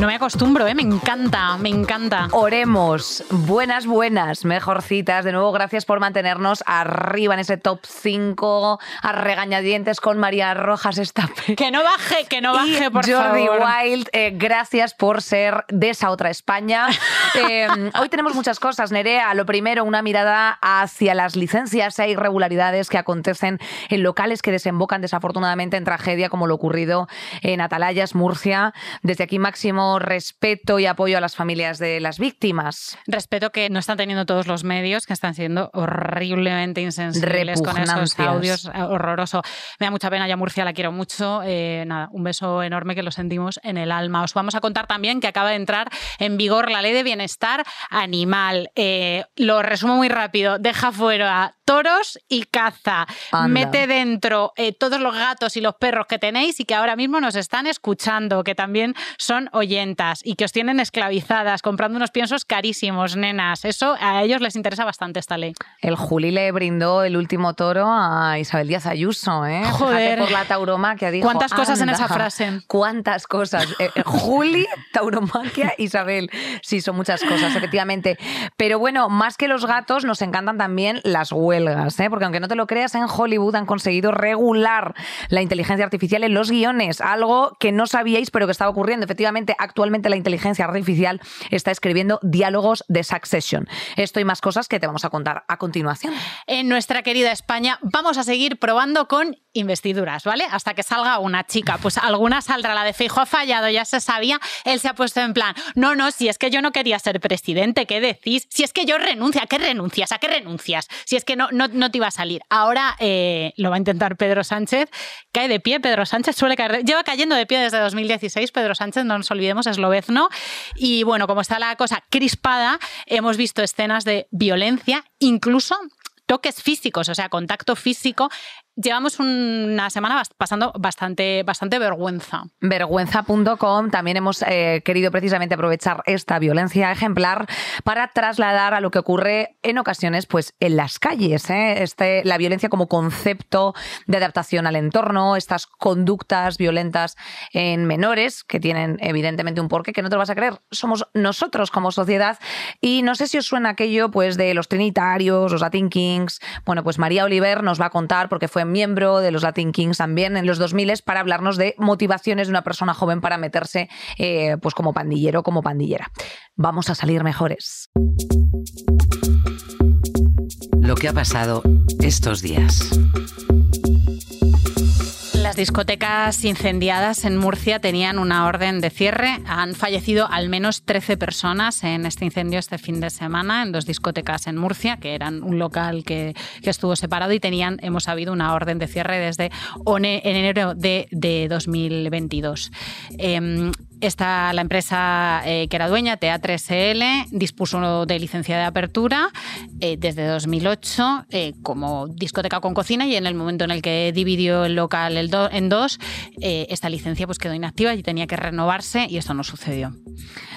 No me acostumbro, ¿eh? me encanta, me encanta. Oremos. Buenas, buenas, mejorcitas. De nuevo, gracias por mantenernos arriba en ese top 5 a regañadientes con María Rojas Estape. Que no baje, que no baje, y por Jordi favor. Wild, eh, gracias por ser de esa otra España. Eh, hoy tenemos muchas cosas, Nerea. Lo primero, una mirada hacia las licencias e irregularidades que acontecen en locales que desembocan desafortunadamente en tragedia, como lo ocurrido en Atalayas, Murcia. Desde aquí, máximo respeto y apoyo a las familias de las víctimas. Respeto que no están teniendo todos los medios, que están siendo horriblemente insensibles con esos audios. eh, Horroroso. Me da mucha pena, ya Murcia la quiero mucho. Eh, nada, un beso enorme que lo sentimos en el alma. Os vamos a contar también que acaba de entrar en vigor la ley de bienestar animal. Eh, lo resumo muy rápido. Deja fuera toros y caza. Anda. Mete dentro eh, todos los gatos y los perros que tenéis y que ahora mismo nos están escuchando, que también son oyentas y que os tienen esclavizadas, comprando unos piensos carísimos, nenas. Eso a ellos les interesa bastante esta ley. El Juli le brindó el último toro a Isabel Díaz Ayuso, ¿eh? Fíjate Joder. por la tauromaquia. Dijo, ¿Cuántas cosas en "Anda, esa frase? ¿Cuántas cosas? Eh, eh, Juli, tauromaquia, Isabel. Sí, son muchas cosas, efectivamente. Pero bueno, más que los gatos, nos encantan también las huelgas, ¿eh? Porque aunque no te lo creas, en Hollywood han conseguido regular la inteligencia artificial en los guiones, algo que no sabíais, pero que estaba ocurriendo. Efectivamente, actualmente la inteligencia artificial está escribiendo diálogos de Succession. Esto y más cosas que te vamos a contar a continuación. En nuestra querida España vamos a seguir probando con investiduras, ¿vale? Hasta que salga una chica. Pues alguna saldrá, la de Feijo ha fallado, ya se sabía. Él se ha puesto en plan, no, no, si es que yo no quería ser presidente, ¿qué decís? Si es que yo renuncio, ¿a qué renuncias? ¿A qué renuncias? Si es que no, no, no te iba a salir. Ahora eh, lo va a intentar Pedro Sánchez. Cae de pie, Pedro Sánchez suele caer, lleva cayendo de pie desde 2016. Pedro Sánchez, no nos olvidemos, es lobezno. Y bueno, como está la cosa crispada, hemos visto escenas de violencia, incluso toques físicos, o sea, contacto físico. Llevamos una semana pasando bastante, bastante vergüenza. Vergüenza.com también hemos eh, querido precisamente aprovechar esta violencia ejemplar para trasladar a lo que ocurre en ocasiones pues en las calles ¿eh? este, la violencia como concepto de adaptación al entorno estas conductas violentas en menores que tienen evidentemente un porqué que no te lo vas a creer somos nosotros como sociedad y no sé si os suena aquello pues de los trinitarios los Latin Kings bueno pues María Oliver nos va a contar porque fue miembro de los Latin Kings también en los 2000 para hablarnos de motivaciones de una persona joven para meterse eh, pues como pandillero, como pandillera. Vamos a salir mejores. Lo que ha pasado estos días. Discotecas incendiadas en Murcia tenían una orden de cierre. Han fallecido al menos 13 personas en este incendio este fin de semana en dos discotecas en Murcia, que eran un local que, que estuvo separado y tenían, hemos sabido, una orden de cierre desde enero de, de 2022. Em, esta, la empresa eh, que era dueña, TA3SL, dispuso de licencia de apertura eh, desde 2008 eh, como discoteca con cocina y en el momento en el que dividió el local en dos, esta licencia pues quedó inactiva y tenía que renovarse y esto no sucedió.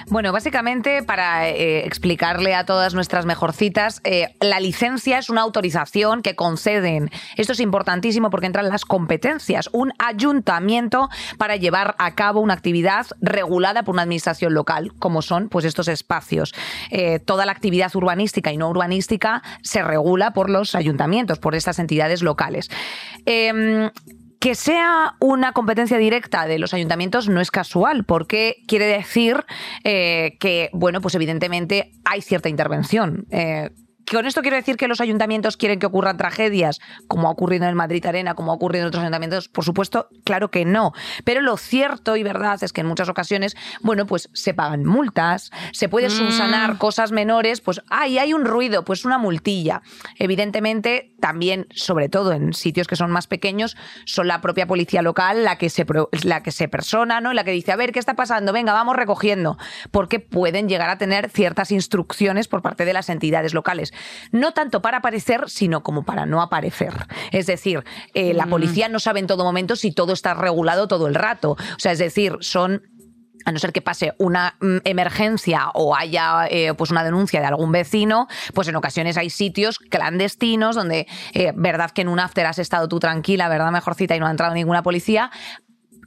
Bueno, básicamente, para explicarle a todas nuestras mejorcitas, la licencia es una autorización que conceden. Esto es importantísimo porque entran las competencias. Un ayuntamiento para llevar a cabo una actividad regulada por una administración local, como son pues estos espacios. Eh, toda la actividad urbanística y no urbanística se regula por los ayuntamientos, por estas entidades locales. Em, que sea una competencia directa de los ayuntamientos no es casual, porque quiere decir eh, que, bueno, pues evidentemente hay cierta intervención. Eh, ¿Con esto quiero decir que los ayuntamientos quieren que ocurran tragedias, como ha ocurrido en el Madrid Arena, como ha ocurrido en otros ayuntamientos? Por supuesto, claro que no. Pero lo cierto y verdad es que en muchas ocasiones, bueno, pues se pagan multas, se puede subsanar cosas menores, pues, ay, hay un ruido, pues una multilla. Evidentemente, también, sobre todo en sitios que son más pequeños, son la propia policía local la que se, la que se persona, ¿no? La que dice, a ver, ¿qué está pasando? Venga, vamos recogiendo. Porque pueden llegar a tener ciertas instrucciones por parte de las entidades locales. No tanto para aparecer, sino como para no aparecer. Es decir, eh, la policía no sabe en todo momento si todo está regulado todo el rato. O sea, es decir, son a no ser que pase una mm, emergencia o haya eh, pues una denuncia de algún vecino, pues en ocasiones hay sitios clandestinos donde, eh, verdad que en un after has estado tú tranquila, verdad mejorcita y no ha entrado ninguna policía,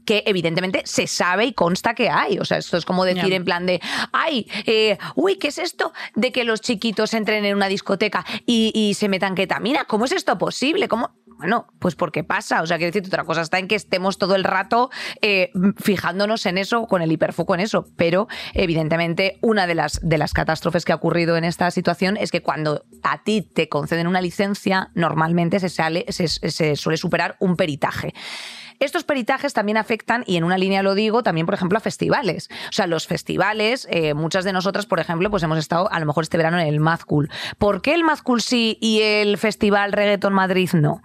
que evidentemente se sabe y consta que hay. O sea, esto es como decir en plan de, ay, eh, uy, ¿qué es esto de que los chiquitos entren en una discoteca y, y se metan ketamina? ¿Cómo es esto posible? ¿Cómo? Bueno, pues porque pasa. O sea, quiero decir, otra cosa está en que estemos todo el rato eh, fijándonos en eso, con el hiperfoco en eso. Pero, evidentemente, una de las, de las catástrofes que ha ocurrido en esta situación es que cuando a ti te conceden una licencia, normalmente se, sale, se, se suele superar un peritaje. Estos peritajes también afectan, y en una línea lo digo, también, por ejemplo, a festivales. O sea, los festivales, eh, muchas de nosotras, por ejemplo, pues hemos estado a lo mejor este verano en el Mad. ¿Por qué el Mad sí y el Festival Reggaeton Madrid no?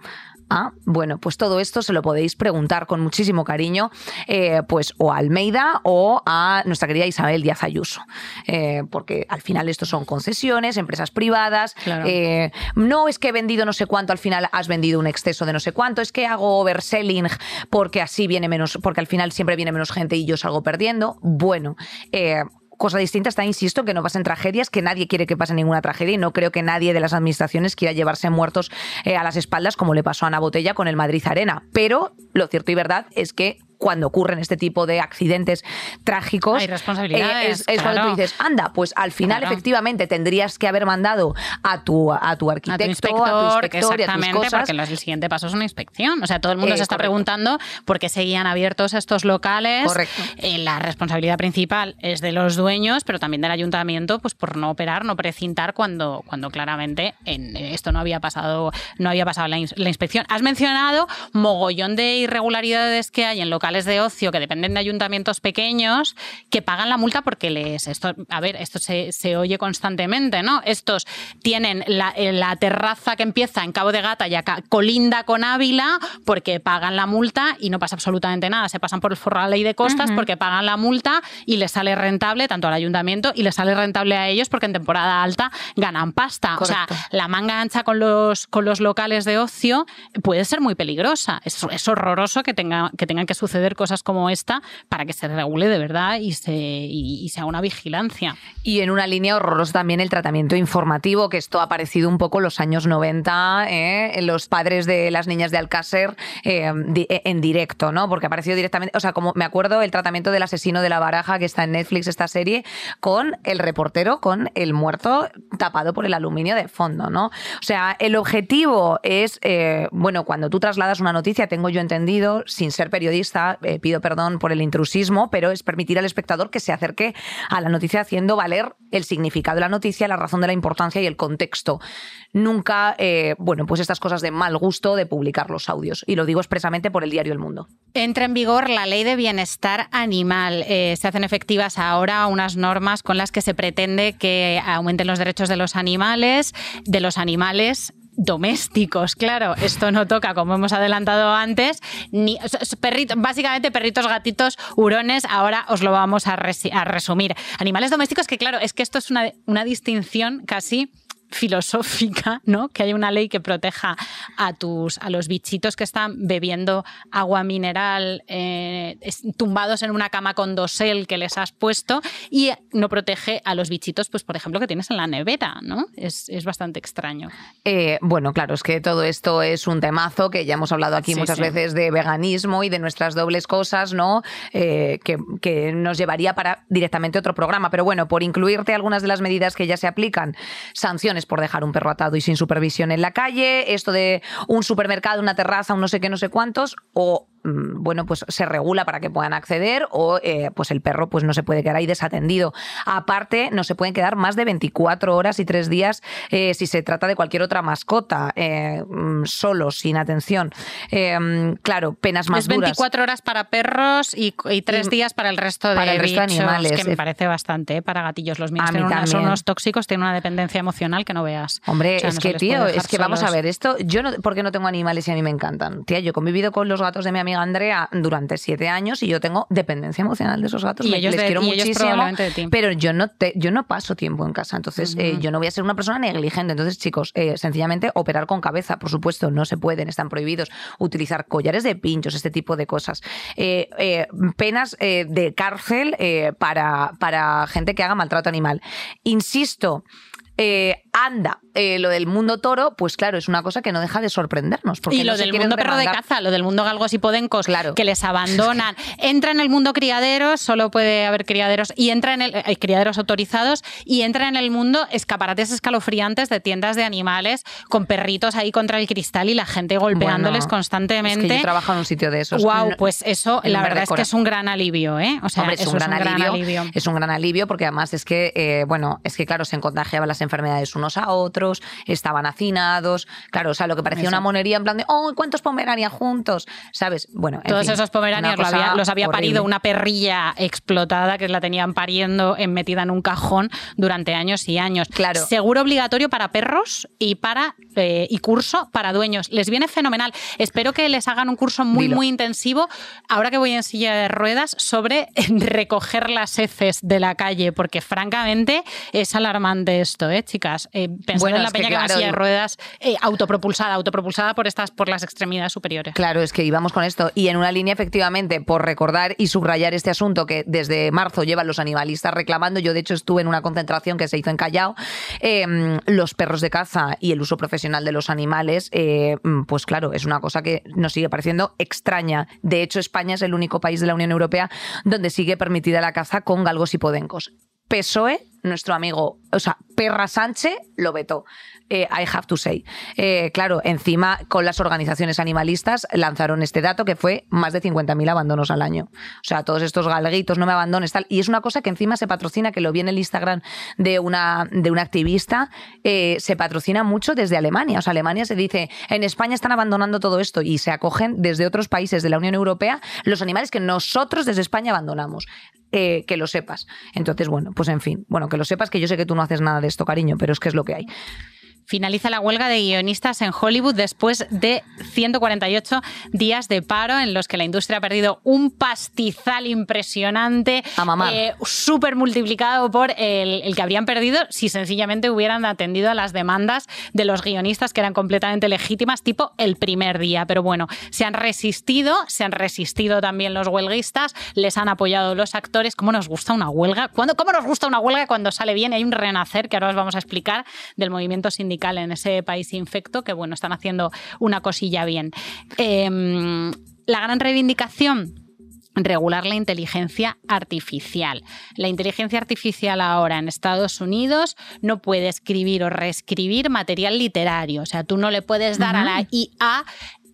Ah, bueno, pues todo esto se lo podéis preguntar con muchísimo cariño, eh, pues o a Almeida o a nuestra querida Isabel Díaz Ayuso, Eh, porque al final estos son concesiones, empresas privadas. Claro. eh, no es que he vendido no sé cuánto, al final has vendido un exceso de no sé cuánto, es que hago overselling porque así viene menos, porque al final siempre viene menos gente y yo salgo perdiendo. Bueno, eh, cosa distinta está, insisto, que no pasen tragedias, que nadie quiere que pase ninguna tragedia y no creo que nadie de las administraciones quiera llevarse muertos eh, a las espaldas como le pasó a Ana Botella con el Madrid Arena. Pero lo cierto y verdad es que cuando ocurren este tipo de accidentes trágicos, Hay responsabilidades, eh, es, es cuando tú dices, anda, pues al final Claro. efectivamente tendrías que haber mandado a tu, a tu a arquitecto, tu inspector, a tu inspector y a tus exactamente, cosas. porque el siguiente paso es una inspección. O sea, todo el mundo Eh, se está correcto. preguntando por qué seguían abiertos estos locales. Correcto. Eh, la responsabilidad principal es de los dueños, pero también del ayuntamiento, pues por no operar, no precintar cuando, cuando claramente en esto no había pasado, no había pasado la, ins- la inspección. Has mencionado mogollón de irregularidades que hay en locales de ocio que dependen de ayuntamientos pequeños que pagan la multa porque les esto a ver esto se, se oye constantemente no estos tienen la, eh, la terraza que empieza en Cabo de Gata y acá colinda con Ávila porque pagan la multa y no pasa absolutamente nada. Se pasan por el forro de la ley de costas porque pagan la multa y les sale rentable tanto al ayuntamiento y les sale rentable a ellos porque en temporada alta ganan pasta. O sea la manga ancha con los, con los locales de ocio puede ser muy peligrosa. Es, es horroroso que, tenga, que tengan que suceder cosas como esta para que se regule de verdad y se, y, y se haga una vigilancia. Y en una línea horrorosa también el tratamiento informativo, que esto ha aparecido un poco en los años 90, ¿eh? los padres de las niñas de Alcácer eh, di- en directo, ¿no? Porque ha aparecido directamente, o sea, como me acuerdo el tratamiento del asesino de la baraja que está en Netflix, esta serie, con el reportero, con el muerto tapado por el aluminio de fondo, ¿no? O sea, el objetivo es, eh, bueno, cuando tú trasladas una noticia, tengo yo entendido, sin ser periodista, eh, pido perdón por el intrusismo, pero es permitir al espectador que se acerque a la noticia haciendo valer el significado de la noticia, la razón de la importancia y el contexto. Nunca, eh, bueno, pues estas cosas de mal gusto de publicar los audios. Y lo digo expresamente por el diario El Mundo. Entra en vigor la ley de bienestar animal. Eh, se hacen efectivas ahora unas normas con las que se pretende que aumenten los derechos de los animales, de los animales domésticos, claro, esto no toca, como hemos adelantado antes, ni básicamente perritos, gatitos, hurones, ahora os lo vamos a, resumir. Animales domésticos, que claro, es que esto es una distinción casi filosófica, ¿no? Que hay una ley que proteja a tus a los bichitos que están bebiendo agua mineral eh, tumbados en una cama con dosel que les has puesto y no protege a los bichitos, pues por ejemplo, que tienes en la nevera, ¿no? Es, es bastante extraño. Eh, bueno, claro, es que todo esto es un temazo que ya hemos hablado aquí Sí, muchas sí. veces de veganismo y de nuestras dobles cosas, ¿no? Eh, que, que nos llevaría para directamente otro programa. Pero bueno, por incluirte algunas de las medidas que ya se aplican, sanciones por dejar un perro atado y sin supervisión en la calle, esto de un supermercado, una terraza, un no sé qué, no sé cuántos, o bueno, pues se regula para que puedan acceder o eh, pues el perro pues no se puede quedar ahí desatendido. Aparte, no se pueden quedar más de 24 horas y tres días eh, si se trata de cualquier otra mascota, eh, mm, solo, sin atención. Mm, claro, penas más es duras. 24 horas para perros y, y tres Y días para el resto de para el resto de animales. que me parece bastante, para gatillos. Los míos tienen una- son unos tóxicos, tienen una dependencia emocional que no veas. Hombre, O sea, es no que, tío, es que vamos a ver, esto, yo no, porque no tengo animales y a mí me encantan. Tía, yo he convivido con los gatos de mi amiga amiga Andrea durante siete años y yo tengo dependencia emocional de esos gatos. Y Me- ellos les de- quiero y muchísimo, probablemente de ti. pero yo no, te, yo no paso tiempo en casa. Entonces, eh, yo no voy a ser una persona negligente. Entonces, chicos, eh, sencillamente operar con cabeza, por supuesto, no se pueden, están prohibidos. Utilizar collares de pinchos, este tipo de cosas. Eh, penas de cárcel para, para gente que haga maltrato animal. Insisto. eh, anda, eh, lo del mundo toro, pues claro, es una cosa que no deja de sorprendernos. Porque Y lo no del mundo perro de caza, lo del mundo galgos y podencos, Claro. que les abandonan. Entra en el mundo criaderos, solo puede haber criaderos, y entra en el hay criaderos autorizados, y entra en el mundo escaparates escalofriantes de tiendas de animales con perritos ahí contra el cristal y la gente golpeándoles Bueno, constantemente. Es que yo trabajo en un sitio de esos. Wow, pues eso, la verdad es que es un gran alivio, ¿eh? O sea, Hombre, es un, gran, alivio, alivio. Es un gran alivio porque además es que, eh, bueno, es que claro, se contagiaban las enfermedades unos a otros, estaban hacinados, claro, o sea, lo que parecía una monería en plan de, oh, ¿cuántos pomeranias juntos? ¿Sabes? Bueno, en Todos fin, esos pomeranias lo había- los había horrible. parido una perrilla explotada que la tenían pariendo en, metida en un cajón durante años y años. Claro. Seguro obligatorio para perros y para eh, y curso para dueños. Les viene fenomenal. Espero que les hagan un curso muy, Dilo. muy intensivo, ahora que voy en silla de ruedas, sobre recoger las heces de la calle, porque francamente es alarmante esto, ¿eh, chicas? Eh, Bueno, en la peña que, claro, de ruedas eh, autopropulsada, autopropulsada por estas, por las extremidades superiores. Claro, es que íbamos con esto. Y en una línea, efectivamente, por recordar y subrayar este asunto que desde marzo llevan los animalistas reclamando, yo de hecho estuve en una concentración que se hizo en Callao, eh, los perros de caza y el uso profesional de los animales, eh, pues claro, es una cosa que nos sigue pareciendo extraña. De hecho, España es el único país de la Unión Europea donde sigue permitida la caza con galgos y podencos. PSOE, nuestro amigo, o sea, Perra Sánchez lo vetó. Eh, I have to say. Eh, claro, encima con las organizaciones animalistas lanzaron este dato que fue más de 50.000 abandonos al año. O sea, todos estos galguitos, no me abandones, tal. Y es una cosa que encima se patrocina, que lo vi en el Instagram de una, de una activista, eh, se patrocina mucho desde Alemania. O sea, Alemania se dice, en España están abandonando todo esto y se acogen desde otros países de la Unión Europea los animales que nosotros desde España abandonamos. Que lo sepas. Entonces, bueno, pues en fin, bueno, que lo sepas que yo sé que tú no haces nada de esto, cariño, pero es que es lo que hay. Finaliza la huelga de guionistas en Hollywood después de 148 días de paro en los que la industria ha perdido un pastizal impresionante, eh, súper multiplicado por el, el que habrían perdido si sencillamente hubieran atendido a las demandas de los guionistas que eran completamente legítimas, tipo el primer día. Pero bueno, se han resistido, se han resistido también los huelguistas, les han apoyado los actores. ¿Cómo nos gusta una huelga? ¿Cuándo, ¿Cómo nos gusta una huelga cuando sale bien? Hay un renacer que ahora os vamos a explicar del movimiento sindical en ese país infecto, que bueno, están haciendo una cosilla bien. Em, la gran reivindicación regular la inteligencia artificial. La inteligencia artificial ahora en Estados Unidos no puede escribir o reescribir material literario. O sea, tú no le puedes dar a la IA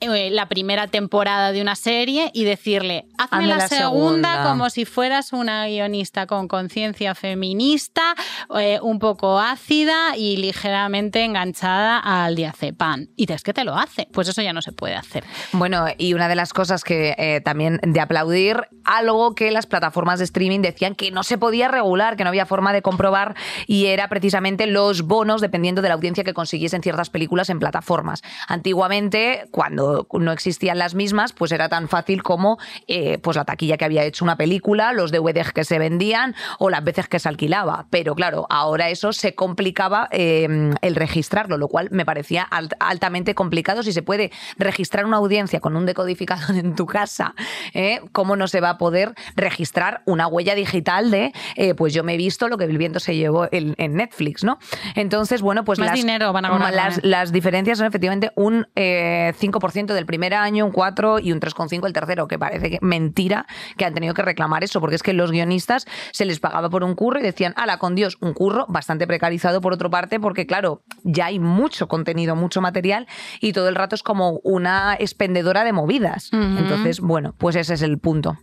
eh, la primera temporada de una serie y decirle, hazme, la, la segunda, segunda". como si fueras una guionista con conciencia feminista, eh, un poco ácida y ligeramente enganchada al diazepam. Y es que te lo hace. Pues eso ya no se puede hacer. Bueno, y una de las cosas que eh, también de aplaudir, algo que las plataformas de streaming decían que no se podía regular, que no había forma de comprobar, y era precisamente los bonos dependiendo de la audiencia que consiguiesen ciertas películas en plataformas. Antiguamente, cuando no existían las mismas, pues era tan fácil como eh, pues la taquilla que había hecho una película, los DVDs que se vendían o las veces que se alquilaba. Pero claro, ahora eso se complicaba em, el registrarlo, lo cual me parecía altamente complicado. Si se puede registrar una audiencia con un decodificador en tu casa, ¿eh? ¿cómo no se va a poder registrar una huella digital de, eh, pues yo me he visto lo que el viento se llevó en, Netflix, ¿no? Entonces, bueno, pues las, dinero van a las, las, diferencias son efectivamente un 5% del primer año, un 4% y un 3,5% el tercero, que parece mentira que han tenido que reclamar eso, porque es que los guionistas se les pagaba por un curro y decían, ala, con Dios, un curro bastante precarizado por otra parte, porque claro, ya hay mucho contenido, mucho material y todo el rato es como una expendedora de movidas. Entonces, bueno, pues ese es el punto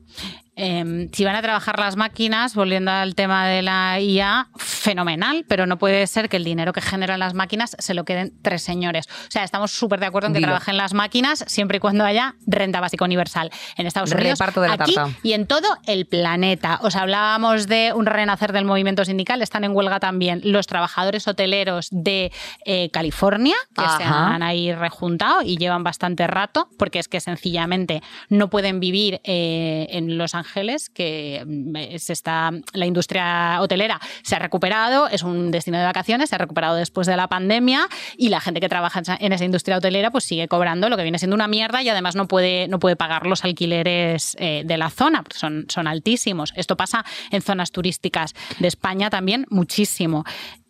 em, si van a trabajar las máquinas, volviendo al tema de la IA, fenomenal, pero no puede ser que el dinero que generan las máquinas se lo queden tres señores. O sea, estamos súper de acuerdo en que Dilo. trabajen las máquinas siempre y cuando haya renta básica universal en Estados Unidos, de aquí y en todo el planeta. Os hablábamos de un renacer del movimiento sindical, están en huelga también los trabajadores hoteleros de eh, California, que se han ahí rejuntado y llevan bastante rato, porque es que sencillamente no pueden vivir eh, en Los Ángeles, que mm, se está, la industria hotelera se ha recuperado, es un destino de vacaciones, se ha recuperado después de la pandemia y la gente que trabaja en esa- en esa industria hotelera pues sigue cobrando lo que viene siendo una mierda y además no puede, no puede pagar los alquileres eh, de la zona, porque son, son altísimos. Esto pasa en zonas turísticas de España también muchísimo.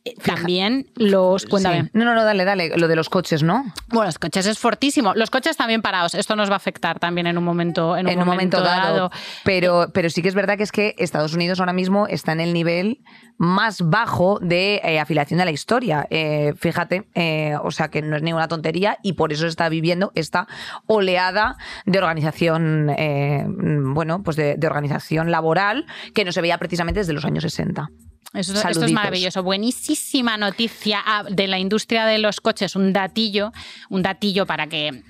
Eh, También los... Cuéntame. Sí. No, no, no, dale, dale. Lo de los coches, ¿no? Bueno, los coches es fortísimo. Los coches también parados. Esto nos va a afectar también en un momento, en un en un momento dado. dado. Pero, pero sí que es verdad que es que Estados Unidos ahora mismo está en el nivel más bajo de eh, afiliación a la historia. Eh, fíjate, eh, o sea que no es ninguna tontería y por eso está viviendo esta oleada de organización, eh, bueno, pues de, de organización laboral que no se veía precisamente desde los años 60. Eso, esto es maravilloso. Buenísima noticia ah, de la industria de los coches. Un datillo, un datillo para que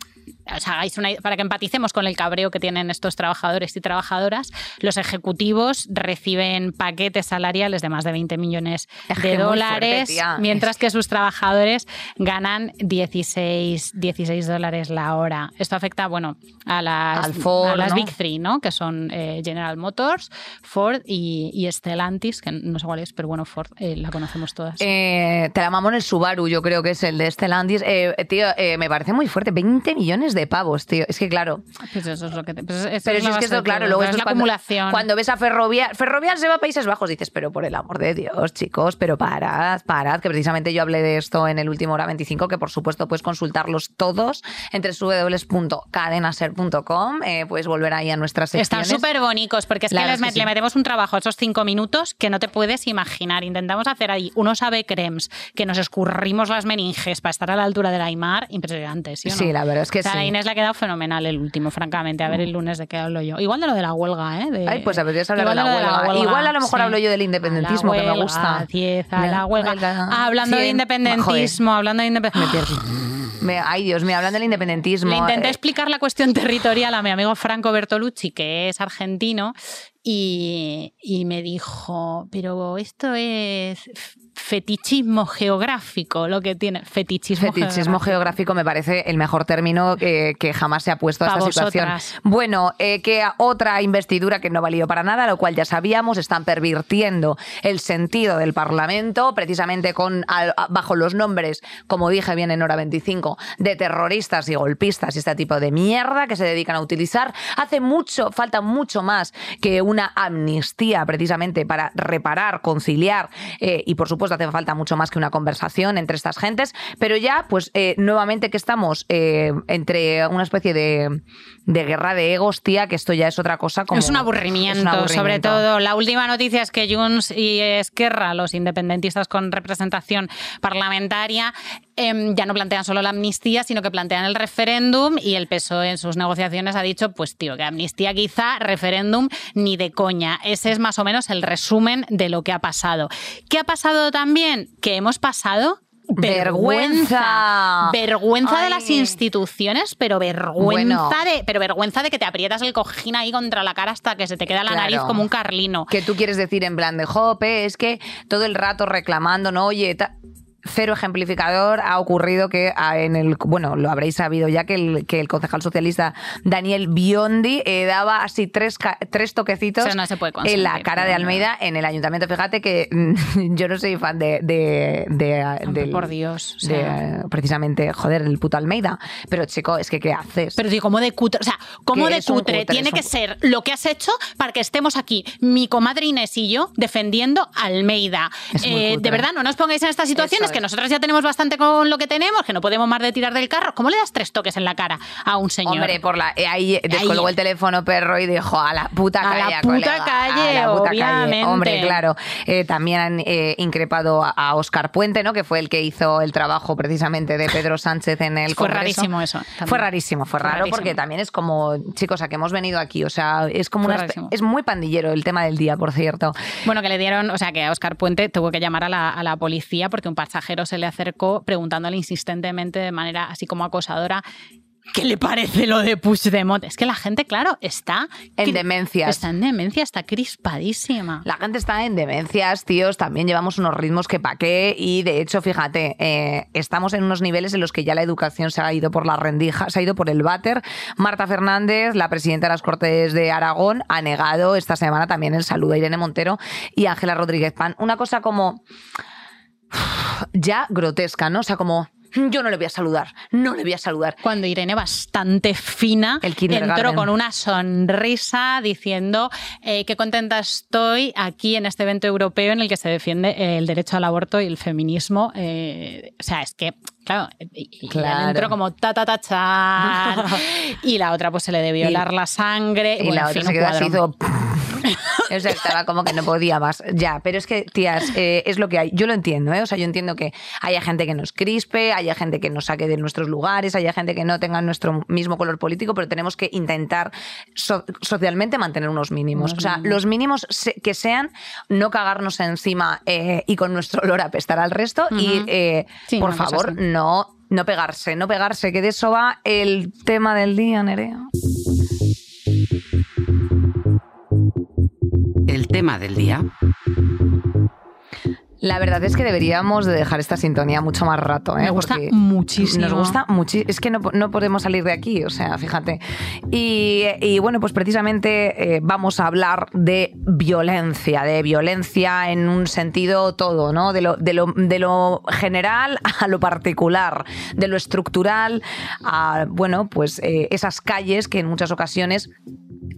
os hagáis una- para que empaticemos con el cabreo que tienen estos trabajadores y trabajadoras. Los ejecutivos reciben paquetes salariales de más de 20 millones Es de dólares, fuerte, mientras que sus trabajadores ganan 16, 16 dólares la hora. Esto afecta, bueno, a las, Ford, a las ¿no? Big Three, ¿no? Que son eh, General Motors, Ford y, y Stellantis, que no sé cuál es, pero bueno, Ford eh, la conocemos todas. Eh, te la mamo en el Subaru, yo creo que es el de Stellantis. Tío, me parece muy fuerte. 20 millones de pavos, tío. Es que claro. Pues eso es lo que te, pues Pero es si es que esto, claro, luego esto es la cuando, acumulación. cuando ves a Ferrovial, Ferrovial se va a Países Bajos, dices, pero por el amor de Dios, chicos, pero parad, parad, que precisamente yo hablé de esto en el último hora 25, que por supuesto puedes consultarlos todos entre www.cadenaser.com, eh, puedes volver ahí a nuestras Están secciones. súper bonitos porque es La que, les verdad es met- que sí. le metemos un trabajo a esos cinco minutos que no te puedes imaginar. Intentamos hacer ahí unos ave crems que nos escurrimos las meninges para estar a la altura del Aymar. Impresionante, ¿sí o no? Sí, la verdad es que O sea, sí. A Inés le ha quedado fenomenal el último, francamente. A ver el lunes de qué hablo yo. Igual de lo de la huelga, ¿eh? De- Ay, pues deberías hablar de igual la huelga. Igual a lo mejor sí. hablo yo del independentismo, la que me huelga, gusta. 10, a la La huelga. huelga, Ah, hablando de 100. independentismo, hablando de independentismo. Me- ay, Dios mío, hablan del independentismo. Le intenté eh, explicar la cuestión territorial a mi amigo Franco Bertolucci, que es argentino, y, y me dijo, pero esto es fetichismo geográfico, lo que tiene. Fetichismo, Fetichismo geográfico me parece el mejor término que, que jamás se ha puesto a esta situación. Bueno, eh, que otra investidura que no valió para nada, lo cual ya sabíamos, están pervirtiendo el sentido del Parlamento, precisamente con al- bajo los nombres, como dije bien en hora 25, de terroristas y golpistas y este tipo de mierda que se dedican a utilizar. Hace mucho, falta mucho más que una amnistía precisamente para reparar, conciliar eh, y por supuesto hace falta mucho más que una conversación entre estas gentes, pero ya pues eh, nuevamente que estamos eh, entre una especie de, de guerra de egos, tía, que esto ya es otra cosa como... es un aburrimiento, es un aburrimiento. sobre todo. La última noticia es que Junts y Esquerra, los independentistas con representación parlamentaria, em, ya no plantean solo la amnistía, sino que plantean el referéndum y el PSOE en sus negociaciones ha dicho, pues tío, que amnistía quizá, referéndum ni de coña. Ese es más o menos el resumen de lo que ha pasado. ¿Qué ha pasado también? Que hemos pasado Vergüenza. vergüenza de Ay. las instituciones pero vergüenza Bueno. de pero vergüenza de que te aprietas el cojín ahí contra la cara hasta que se te queda la Claro. nariz como un carlino que tú quieres decir en plan de jope, es que todo el rato reclamando, no, oye, ta- cero ejemplificador ha ocurrido que ah, en el bueno lo habréis sabido ya que el, que el concejal socialista Daniel Biondi eh, daba así tres tres toquecitos Eso no se puede en la cara de Almeida en el ayuntamiento. Fíjate que yo no soy fan de de, de- Hombre, del- por Dios, o de, precisamente joder el puto Almeida. Pero chico es que qué haces pero digo, como de cutre, o sea, como Que de cutre, cutre, tiene un que ser lo que has hecho para que estemos aquí, mi comadre Inés y yo, defendiendo a Almeida. Eh, de verdad, no nos pongáis en estas situaciones que nosotros ya tenemos bastante con lo que tenemos, que no podemos más de tirar del carro. ¿Cómo le das tres toques en la cara a un señor? Hombre, por la, eh, ahí descolgó el teléfono perro y dijo a la puta A calle. la puta colega, calle, a la puta obviamente. calle. Hombre, claro. Eh, también han eh, increpado a, a Oscar Puente, ¿no? Que fue el que hizo el trabajo precisamente de Pedro Sánchez en el Fue Congreso. rarísimo eso, también. Fue rarísimo, fue Fue raro rarísimo. porque también es como, chicos, a que hemos venido aquí. O sea, es como Fue una. Es muy pandillero el tema del día, por cierto. Bueno, que le dieron, o sea, que a Oscar Puente tuvo que llamar a la, a la policía porque un se le acercó preguntándole insistentemente de manera así como acosadora. ¿Qué le parece lo de Puigdemont? Es que la gente, claro, está... En demencias. Está en demencia, está crispadísima. La gente está en demencias, tíos. También llevamos unos ritmos que pa' qué. Y de hecho, fíjate, eh, estamos en unos niveles en los que ya la educación se ha ido por la rendija, se ha ido por el váter. Marta Fernández, la presidenta de las Cortes de Aragón, ha negado esta semana también el saludo a Irene Montero y Ángela Rodríguez Pan. Una cosa como ya grotesca, ¿no? O sea, como yo no le voy a saludar, no le voy a saludar. Cuando Irene, bastante fina, El entró con una sonrisa diciendo eh, qué contenta estoy aquí en este evento europeo en el que se defiende el derecho al aborto y el feminismo. Eh, o sea, es que, claro, y Claro. entró como ta ta ta chan, y la otra pues se le debió Y- la sangre. Y bueno, la en otra fin, se quedó así, hizo... O sea, estaba como que no podía más. Ya, pero es que, tías, eh, es lo que hay. Yo lo entiendo, ¿eh? O sea, yo entiendo que haya gente que nos crispe, haya gente que nos saque de nuestros lugares, haya gente que no tenga nuestro mismo color político, pero tenemos que intentar so- socialmente mantener unos mínimos. O sea, los mínimos se- que sean no cagarnos encima eh, y con nuestro olor apestar al resto y, eh, Sí, por favor, no... No pegarse, no pegarse, que de eso va el tema del día, Nerea. Tema del día. La verdad es que deberíamos de dejar esta sintonía mucho más rato. ¿eh? Me gusta Porque muchísimo. Nos gusta muchísimo. Es que no, no podemos salir de aquí, o sea, fíjate. Y, y bueno, pues precisamente eh, vamos a hablar de violencia, de violencia en un sentido todo, ¿no? De lo, de lo, de lo general a lo particular, de lo estructural a, bueno, pues eh, esas calles que en muchas ocasiones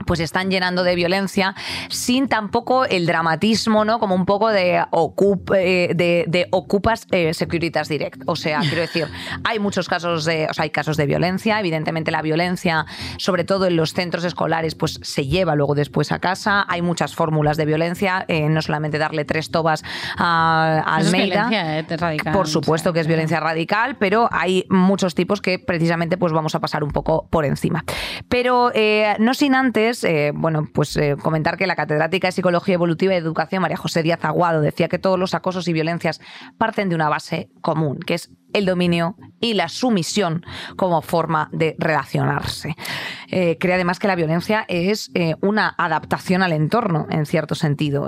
pues están llenando de violencia sin tampoco el dramatismo, ¿no? Como un poco de, ocup, eh, de, de ocupas eh, Securitas Direct. O sea, quiero decir, hay muchos casos de, o sea, hay casos de violencia. Evidentemente la violencia, sobre todo en los centros escolares, pues se lleva luego después a casa. Hay muchas fórmulas de violencia, eh, no solamente darle tres tobas a, a es Almeida. violencia, eh, radical, Por supuesto que es violencia radical, pero hay muchos tipos que precisamente pues vamos a pasar un poco por encima. Pero no sin antes, eh, bueno, pues eh, comentar que la catedrática de Psicología Evolutiva y Educación, María José Díaz Aguado, decía que todos los acosos y violencias parten de una base común, que es el dominio y la sumisión como forma de relacionarse. Eh, cree además que la violencia es una adaptación al entorno, en cierto sentido.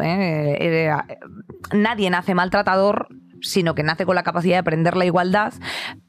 nadie nace maltratador, sino que nace con la capacidad de aprender la igualdad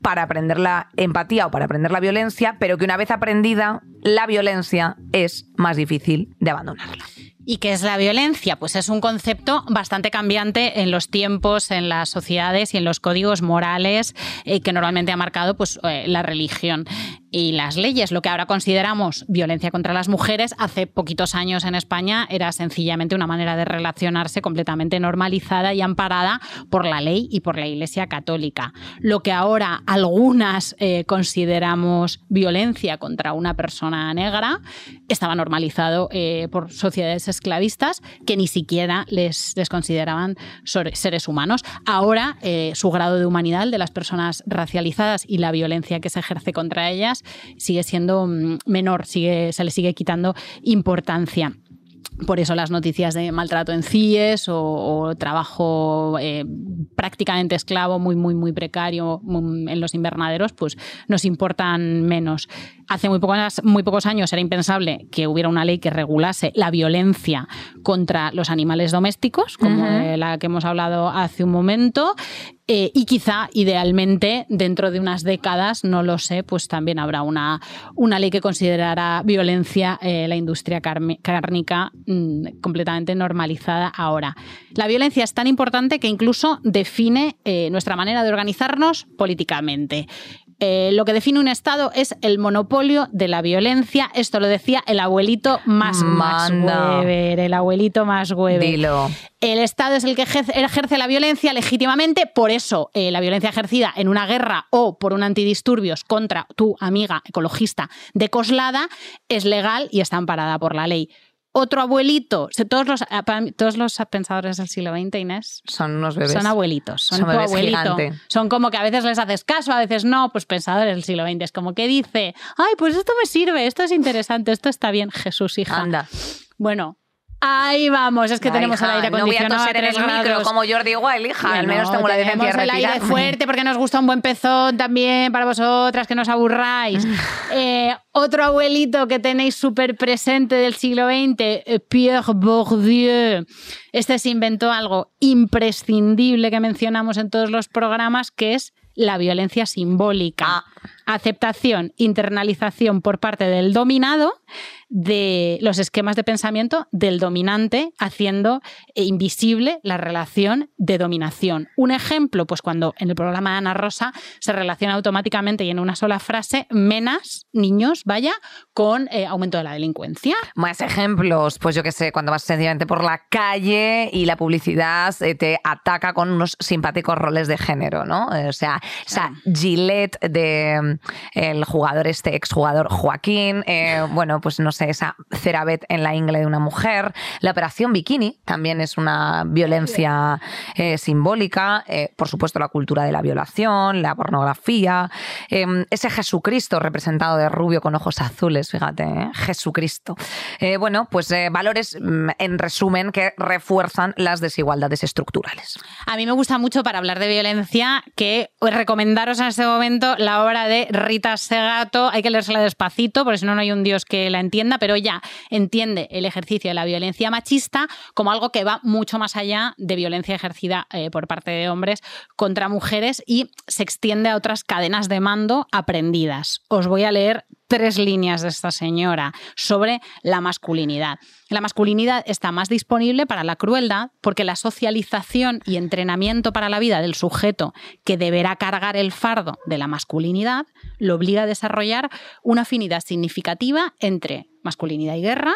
para aprender la empatía o para aprender la violencia, pero que una vez aprendida, la violencia es más difícil de abandonarla. ¿Y qué es la violencia? Pues es un concepto bastante cambiante en los tiempos, en las sociedades y en los códigos morales eh, que normalmente ha marcado pues, eh, la religión y las leyes. Lo que ahora consideramos violencia contra las mujeres, hace poquitos años en España era sencillamente una manera de relacionarse completamente normalizada y amparada por la ley y por la Iglesia Católica. Lo que ahora algunas eh, consideramos violencia contra una persona negra estaba normalizado eh, por sociedades esclavistas que ni siquiera les, consideraban seres humanos. Ahora eh, su grado de humanidad de las personas racializadas y la violencia que se ejerce contra ellas sigue siendo mm, menor, sigue, se le sigue quitando importancia. Por eso las noticias de maltrato en CIES o, trabajo eh, prácticamente esclavo, muy, muy, muy precario mm, en los invernaderos, pues nos importan menos. Hace muy pocos, muy pocos años era impensable que hubiera una ley que regulase la violencia contra los animales domésticos, como de la que hemos hablado hace un momento. Eh, y quizá, idealmente, dentro de unas décadas, no lo sé, pues también habrá una, una ley que considerará violencia eh, la industria cárnica mm, completamente normalizada ahora. La violencia es tan importante que incluso define eh, nuestra manera de organizarnos políticamente. Eh, lo que define un Estado es el monopolio de la violencia. Esto lo decía el abuelito más Manda. Weber, el abuelito más Weber. Dilo. El Estado es el que ejerce, ejerce la violencia legítimamente, por eso eh, la violencia ejercida en una guerra o por un antidisturbios contra tu amiga ecologista de Coslada es legal y está amparada por la ley. Otro abuelito, o sea, todos los, ah, mí, todos los pensadores del siglo XX, Inés, Son unos bebés. son abuelitos, son, Son tu bebés abuelito. gigante. Son como que a veces les haces caso, a veces no, pues pensadores del siglo XX. Es como que dice, ay, pues esto me sirve, esto es interesante, esto está bien, Jesús, hija. Anda. Bueno, ahí vamos, es que tenemos hija, el aire No voy a acondicionado toser en tres el micro grados. como Jordi igual, hija. Al Bueno, menos tengo la decencia de el aire fuerte porque nos gusta un buen pezón también para vosotras, que no os aburráis. Eh, otro abuelito que tenéis súper presente del siglo XX, eh, Pierre Bourdieu. Este se inventó algo imprescindible que mencionamos en todos los programas, que es la violencia simbólica. Ah. Aceptación, internalización por parte del dominado de los esquemas de pensamiento del dominante, haciendo eh, invisible la relación de dominación. Un ejemplo, pues cuando en el programa de Ana Rosa se relaciona automáticamente y en una sola frase menas, niños, vaya, con eh, aumento de la delincuencia. Más ejemplos, pues yo que sé, cuando vas sencillamente por la calle y la publicidad eh, te ataca con unos simpáticos roles de género, ¿no? O sea, esa Gillette de el jugador, este exjugador Joaquín, eh, bueno, pues no sé, esa CeraVet en la ingle de una mujer, la operación bikini también es una violencia eh, simbólica, eh, por supuesto la cultura de la violación, la pornografía, eh, ese Jesucristo representado de rubio con ojos azules, fíjate. Jesucristo. Bueno, pues valores, mm, en resumen, que refuerzan las desigualdades estructurales. A mí me gusta mucho para hablar de violencia que os recomendaros en este momento la obra de Rita Segato. Hay que leérsela despacito, porque si no, no hay un Dios que la entienda, pero ella entiende el ejercicio de la violencia machista como algo que va mucho más allá de violencia ejercida eh, por parte de hombres contra mujeres y se extiende a otras cadenas de mando aprendidas. Os voy a leer tres líneas de esta señora sobre la masculinidad. La masculinidad está más disponible para la crueldad porque la socialización y entrenamiento para la vida del sujeto que deberá cargar el fardo de la masculinidad lo obliga a desarrollar una afinidad significativa entre masculinidad y guerra,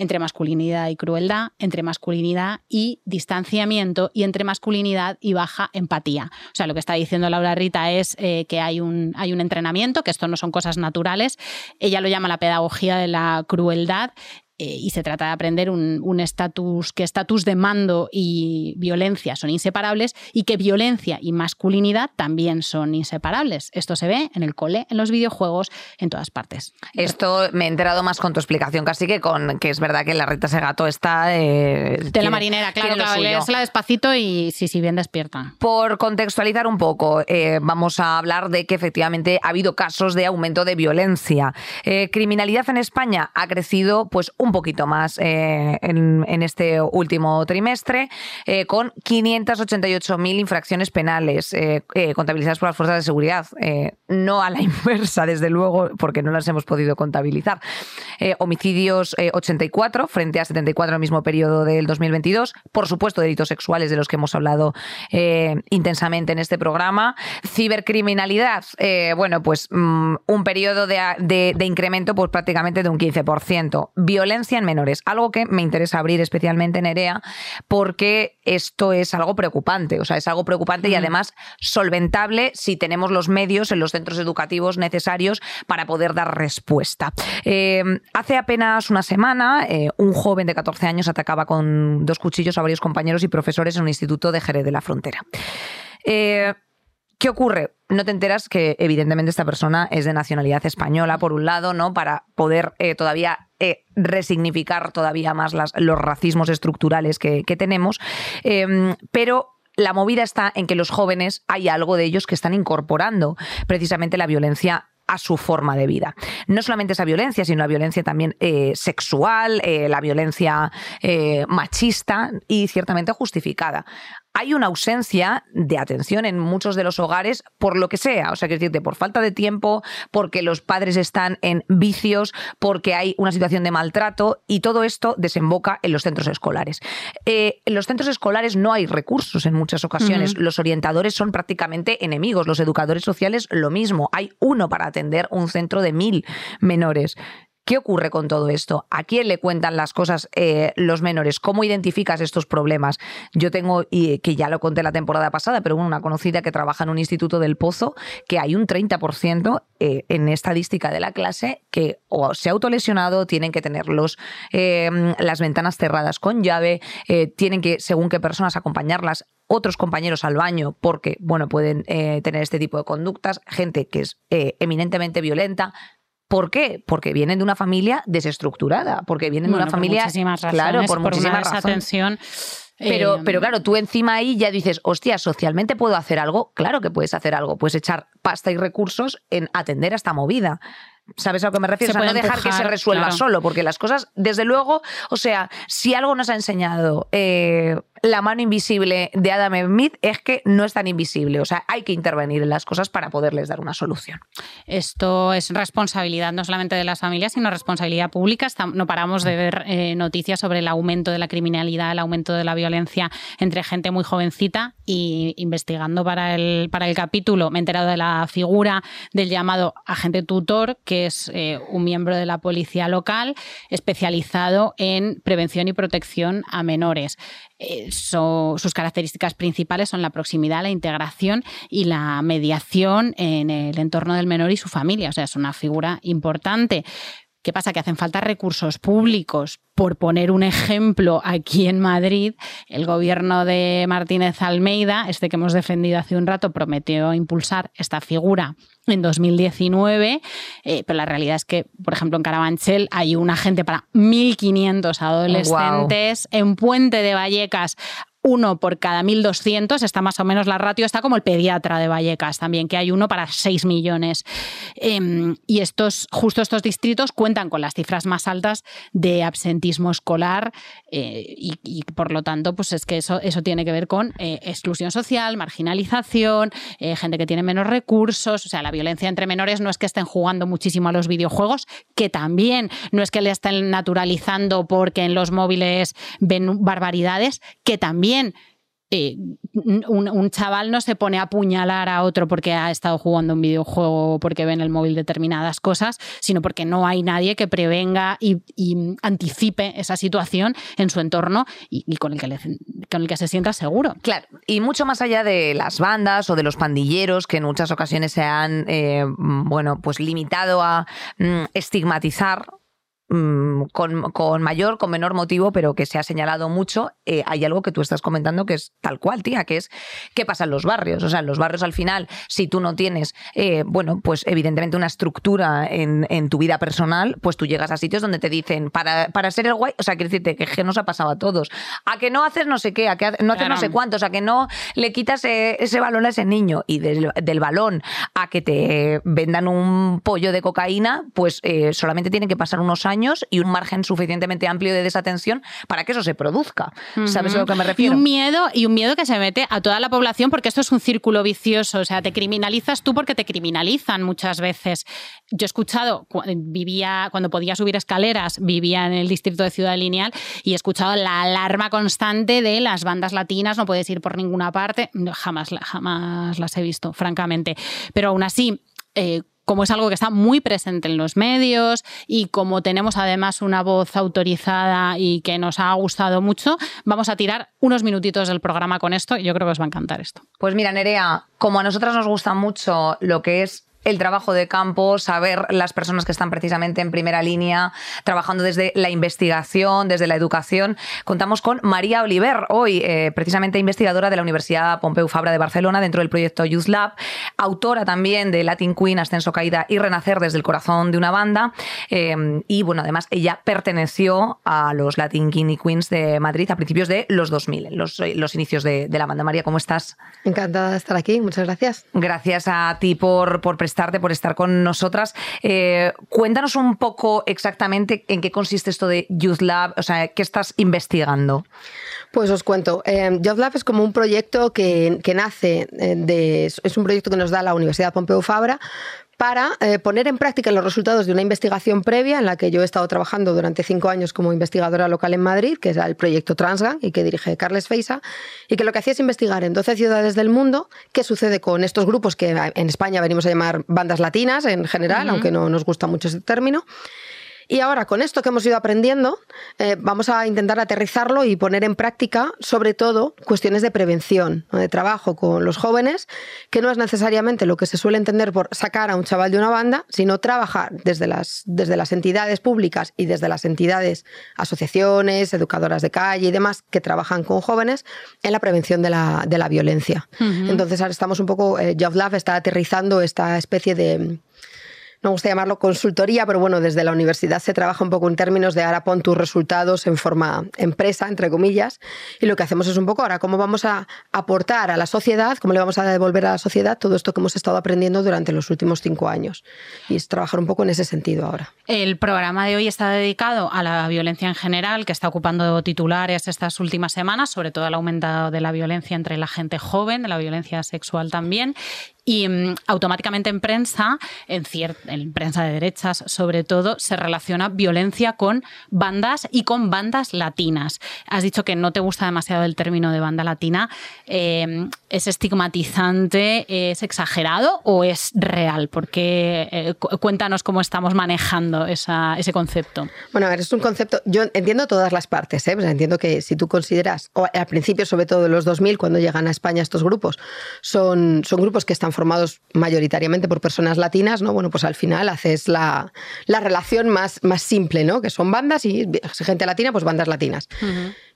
entre masculinidad y crueldad, entre masculinidad y distanciamiento y entre masculinidad y baja empatía. O sea, lo que está diciendo Laura Rita es eh, que hay un, hay un entrenamiento, que esto no son cosas naturales. Ella lo llama la pedagogía de la crueldad eh, y se trata de aprender un un estatus, que estatus de mando y violencia son inseparables y que violencia y masculinidad también son inseparables. Esto se ve en el cole, en los videojuegos, en todas partes. Esto me he enterado más con tu explicación, casi que con que es verdad que la Rita Segato está... eh, De la marinera, claro, claro, leérsela despacito y sí, sí, bien despierta. Por contextualizar un poco, eh, vamos a hablar de que efectivamente ha habido casos de aumento de violencia. Eh, criminalidad en España ha crecido pues un poquito más eh, en, este último trimestre, eh, con 588.000 infracciones penales eh, eh, contabilizadas por las fuerzas de seguridad. No a la inversa, desde luego, porque no las hemos podido contabilizar. Homicidios eh, 84 frente a 74 en el mismo periodo del 2022. Por supuesto, delitos sexuales de los que hemos hablado intensamente en este programa. Cibercriminalidad, bueno, pues mm, un periodo de incremento pues prácticamente de un 15%. Violencia en menores, algo que me interesa abrir especialmente en EREA porque esto es algo preocupante, o sea, es algo preocupante y además solventable si tenemos los medios en los centros educativos necesarios para poder dar respuesta. Eh, hace apenas una semana, eh, un joven de 14 años atacaba con dos cuchillos a varios compañeros y profesores en un instituto de Jerez de la Frontera. Eh, ¿Qué ocurre? No te enteras que evidentemente esta persona es de nacionalidad española, por un lado, ¿no? Para poder eh, todavía eh, resignificar todavía más los racismos estructurales que, tenemos. Eh, pero la movida está en que los jóvenes hay algo de ellos que están incorporando precisamente la violencia a su forma de vida. No solamente esa violencia, sino la violencia también eh, sexual, eh, la violencia machista y ciertamente justificada. Hay una ausencia de atención en muchos de los hogares por lo que sea, o sea, que decirte, por falta de tiempo, porque los padres están en vicios, porque hay una situación de maltrato y todo esto desemboca en los centros escolares. Eh, en los centros escolares no hay recursos en muchas ocasiones, los orientadores son prácticamente enemigos, los educadores sociales lo mismo, hay uno para atender un centro de mil menores. ¿Qué ocurre con todo esto? ¿A quién le cuentan las cosas eh, los menores? ¿Cómo identificas estos problemas? Yo tengo, y que ya lo conté la temporada pasada, pero una conocida que trabaja en un instituto del Pozo, que hay un 30% eh, en estadística de la clase que o se ha autolesionado, tienen que tener eh, las ventanas cerradas con llave, tienen que, según qué personas, acompañarlas otros compañeros al baño porque, bueno, pueden tener este tipo de conductas, gente que es eminentemente violenta, ¿Por qué? Porque vienen de una familia desestructurada, porque vienen de una familia. Muchísimas razones, claro, por, por muchísimas una razones. Pero, eh, pero claro, tú encima ahí ya dices, hostia, socialmente puedo hacer algo. Claro que puedes hacer algo. Puedes echar pasta y recursos en atender a esta movida. ¿Sabes a lo que me refiero? Se O sea, no dejar que se resuelva claro. solo, porque las cosas, desde luego, o sea, si algo nos ha enseñado eh, la mano invisible de Adam Smith es que no es tan invisible. O sea, hay que intervenir en las cosas para poderles dar una solución. Esto es responsabilidad no solamente de las familias, sino responsabilidad pública. No paramos de ver eh, noticias sobre el aumento de la criminalidad, el aumento de la violencia entre gente muy jovencita y investigando para el, para el capítulo me he enterado de la figura del llamado agente tutor, que es eh, un miembro de la policía local especializado en prevención y protección a menores. Eh, sus características principales son la proximidad, la integración y la mediación en el entorno del menor y su familia. O sea, es una figura importante. ¿Qué pasa? Que hacen falta recursos públicos. Por poner un ejemplo, aquí en Madrid, el gobierno de Martínez Almeida, este que hemos defendido hace un rato, prometió impulsar esta figura en 2019, eh, pero la realidad es que, por ejemplo, en Carabanchel hay un agente para 1.500 adolescentes, en Puente de Vallecas uno por cada 1.200, está más o menos la ratio, está como el pediatra de Vallecas también, que hay uno para 6 millones. Em, y estos, justo estos distritos cuentan con las cifras más altas de absentismo escolar eh, y, por lo tanto, pues es que eso, eso tiene que ver con eh, exclusión social, marginalización, eh, gente que tiene menos recursos, o sea, la violencia entre menores no es que estén jugando muchísimo a los videojuegos, que también no es que le estén naturalizando porque en los móviles ven barbaridades, que también eh, un, chaval no se pone a apuñalar a otro porque ha estado jugando un videojuego o porque ve en el móvil determinadas cosas, sino porque no hay nadie que prevenga y, anticipe esa situación en su entorno y, y con, el que le, con el que se sienta seguro. Claro, y mucho más allá de las bandas o de los pandilleros que en muchas ocasiones se han, eh, bueno, pues limitado a mm, estigmatizar mm, con, con, mayor, con menor motivo, pero que se ha señalado mucho, eh, hay algo que tú estás comentando que es tal cual, tía, que es qué pasa en los barrios. O sea, en los barrios al final, si tú no tienes, eh, bueno, pues evidentemente una estructura en, en, tu vida personal, pues tú llegas a sitios donde te dicen, para, para ser el guay, o sea, quiero decirte que, que nos ha pasado a todos, a que no haces no sé qué, a que no haces claro. no sé cuántos, a que no le quitas eh, ese balón a ese niño y del, del, balón a que te vendan un pollo de cocaína, pues eh, solamente tienen que pasar unos años y un margen suficientemente amplio de desatención para que eso se produzca. Uh -huh. ¿Sabes a lo que me refiero? Y un miedo y un miedo que se mete a toda la población porque esto es un círculo vicioso, o sea, te criminalizas tú porque te criminalizan muchas veces. Yo he escuchado vivía cuando podía subir escaleras, vivía en el distrito de Ciudad Lineal y he escuchado la alarma constante de las bandas latinas, no puedes ir por ninguna parte, jamás jamás las he visto, francamente. Pero aún así, eh, como es algo que está muy presente en los medios y como tenemos además una voz autorizada y que nos ha gustado mucho, vamos a tirar unos minutitos del programa con esto y yo creo que os va a encantar esto. Pues mira, Nerea, como a nosotras nos gusta mucho lo que es el trabajo de campo, saber las personas que están precisamente en primera línea, trabajando desde la investigación, desde la educación. Contamos con María Oliver, hoy eh, precisamente investigadora de la Universidad Pompeu Fabra de Barcelona dentro del proyecto Youth Lab, autora también de Latin Queen, Ascenso, Caída y Renacer desde el corazón de una banda. Eh, y bueno, además ella perteneció a los Latin King y Queens de Madrid a principios de los 2000, los, los inicios de, de la banda. María, ¿cómo estás? Encantada de estar aquí, muchas gracias. Gracias a ti por, por presentar prestarte, por estar con nosotras. Eh, cuéntanos un poco exactamente en qué consiste esto de Youth Lab, o sea, qué estás investigando. Pues os cuento. Eh, Youth Lab es como un proyecto que, nace eh, de. Es un proyecto que nos da la Universidad Pompeu Fabra para eh, poner en práctica los resultados de una investigación previa en la que yo he estado trabajando durante cinco años como investigadora local en Madrid, que era el proyecto Transgang y que dirige Carles Feisa, y que lo que hacía es investigar en 12 ciudades del mundo qué sucede con estos grupos que en España venimos a llamar bandas latinas en general, aunque no nos gusta mucho ese término, y ahora, con esto que hemos ido aprendiendo, eh, vamos a intentar aterrizarlo y poner en práctica, sobre todo, cuestiones de prevención, de trabajo con los jóvenes, que no es necesariamente lo que se suele entender por sacar a un chaval de una banda, sino trabajar desde las, desde las entidades públicas y desde las entidades, asociaciones, educadoras de calle y demás, que trabajan con jóvenes en la prevención de la, de la violencia. Entonces, ahora estamos un poco, eh, Lab está aterrizando esta especie de no gusta llamarlo consultoría, pero bueno, desde la universidad se trabaja un poco en términos de ahora pon tus resultados en forma empresa, entre comillas, y lo que hacemos es un poco ahora cómo vamos a aportar a la sociedad, cómo le vamos a devolver a la sociedad todo esto que hemos estado aprendiendo durante los últimos cinco años. Y es trabajar un poco en ese sentido ahora. El programa de hoy está dedicado a la violencia en general, que está ocupando titulares estas últimas semanas, sobre todo el aumento de la violencia entre la gente joven, de la violencia sexual también. Y mm, automáticamente en prensa, en, en prensa de derechas sobre todo, se relaciona violencia con bandas y con bandas latinas. Has dicho que no te gusta demasiado el término de banda latina. Em, ¿Es estigmatizante, es exagerado o es real? Porque eh, cuéntanos cómo estamos manejando ese concepto. Bueno, a ver, es un concepto, yo entiendo todas las partes, ¿eh? entiendo que si tú consideras, o al principio sobre todo de los 2000, cuando llegan a España estos grupos, son, son grupos que están formados mayoritariamente por personas latinas, ¿no? Bueno, pues al final haces la, relación más, más simple, ¿no? Que son bandas y gente latina, pues bandas latinas.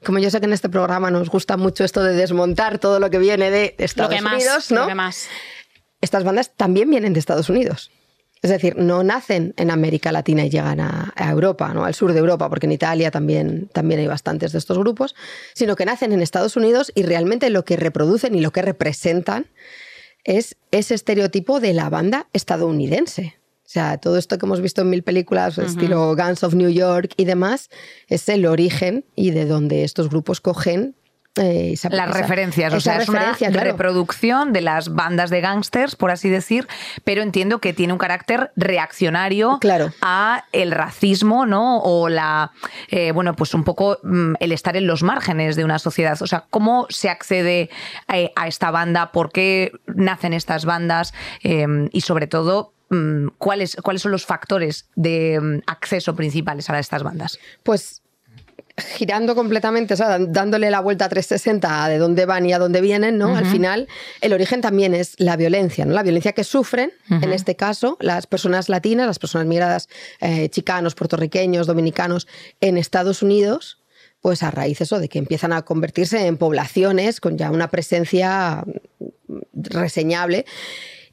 Como yo sé que en este programa nos gusta mucho esto de desmontar todo lo que viene de Estados Unidos, ¿no? Estas bandas también vienen de Estados Unidos. Es decir, no nacen en América Latina y llegan a, Europa, ¿no? al sur de Europa, porque en Italia también, también hay bastantes de estos grupos, sino que nacen en Estados Unidos y realmente lo que reproducen y lo que representan es ese estereotipo de la banda estadounidense. O sea, todo esto que hemos visto en mil películas, estilo Guns of New York y demás, es el origen y de donde estos grupos cogen eh, las referencias, o sea, es una reproducción de las bandas de gángsters, por así decir, pero entiendo que tiene un carácter reaccionario a el racismo, ¿no? O la, eh, bueno, pues un poco mm, el estar en los márgenes de una sociedad. O sea, ¿cómo se accede eh, a, esta banda? ¿Por qué nacen estas bandas? y sobre todo, mm, ¿cuáles, ¿cuáles son los factores de mm, acceso principales a estas bandas? Pues girando completamente, o sea, dándole la vuelta a 360 de dónde van y a dónde vienen, ¿no? Al final, el origen también es la violencia, ¿no? La violencia que sufren, en este caso, las personas latinas, las personas migradas, eh, chicanos, puertorriqueños, dominicanos, en Estados Unidos, pues a raíz eso de que empiezan a convertirse en poblaciones con ya una presencia reseñable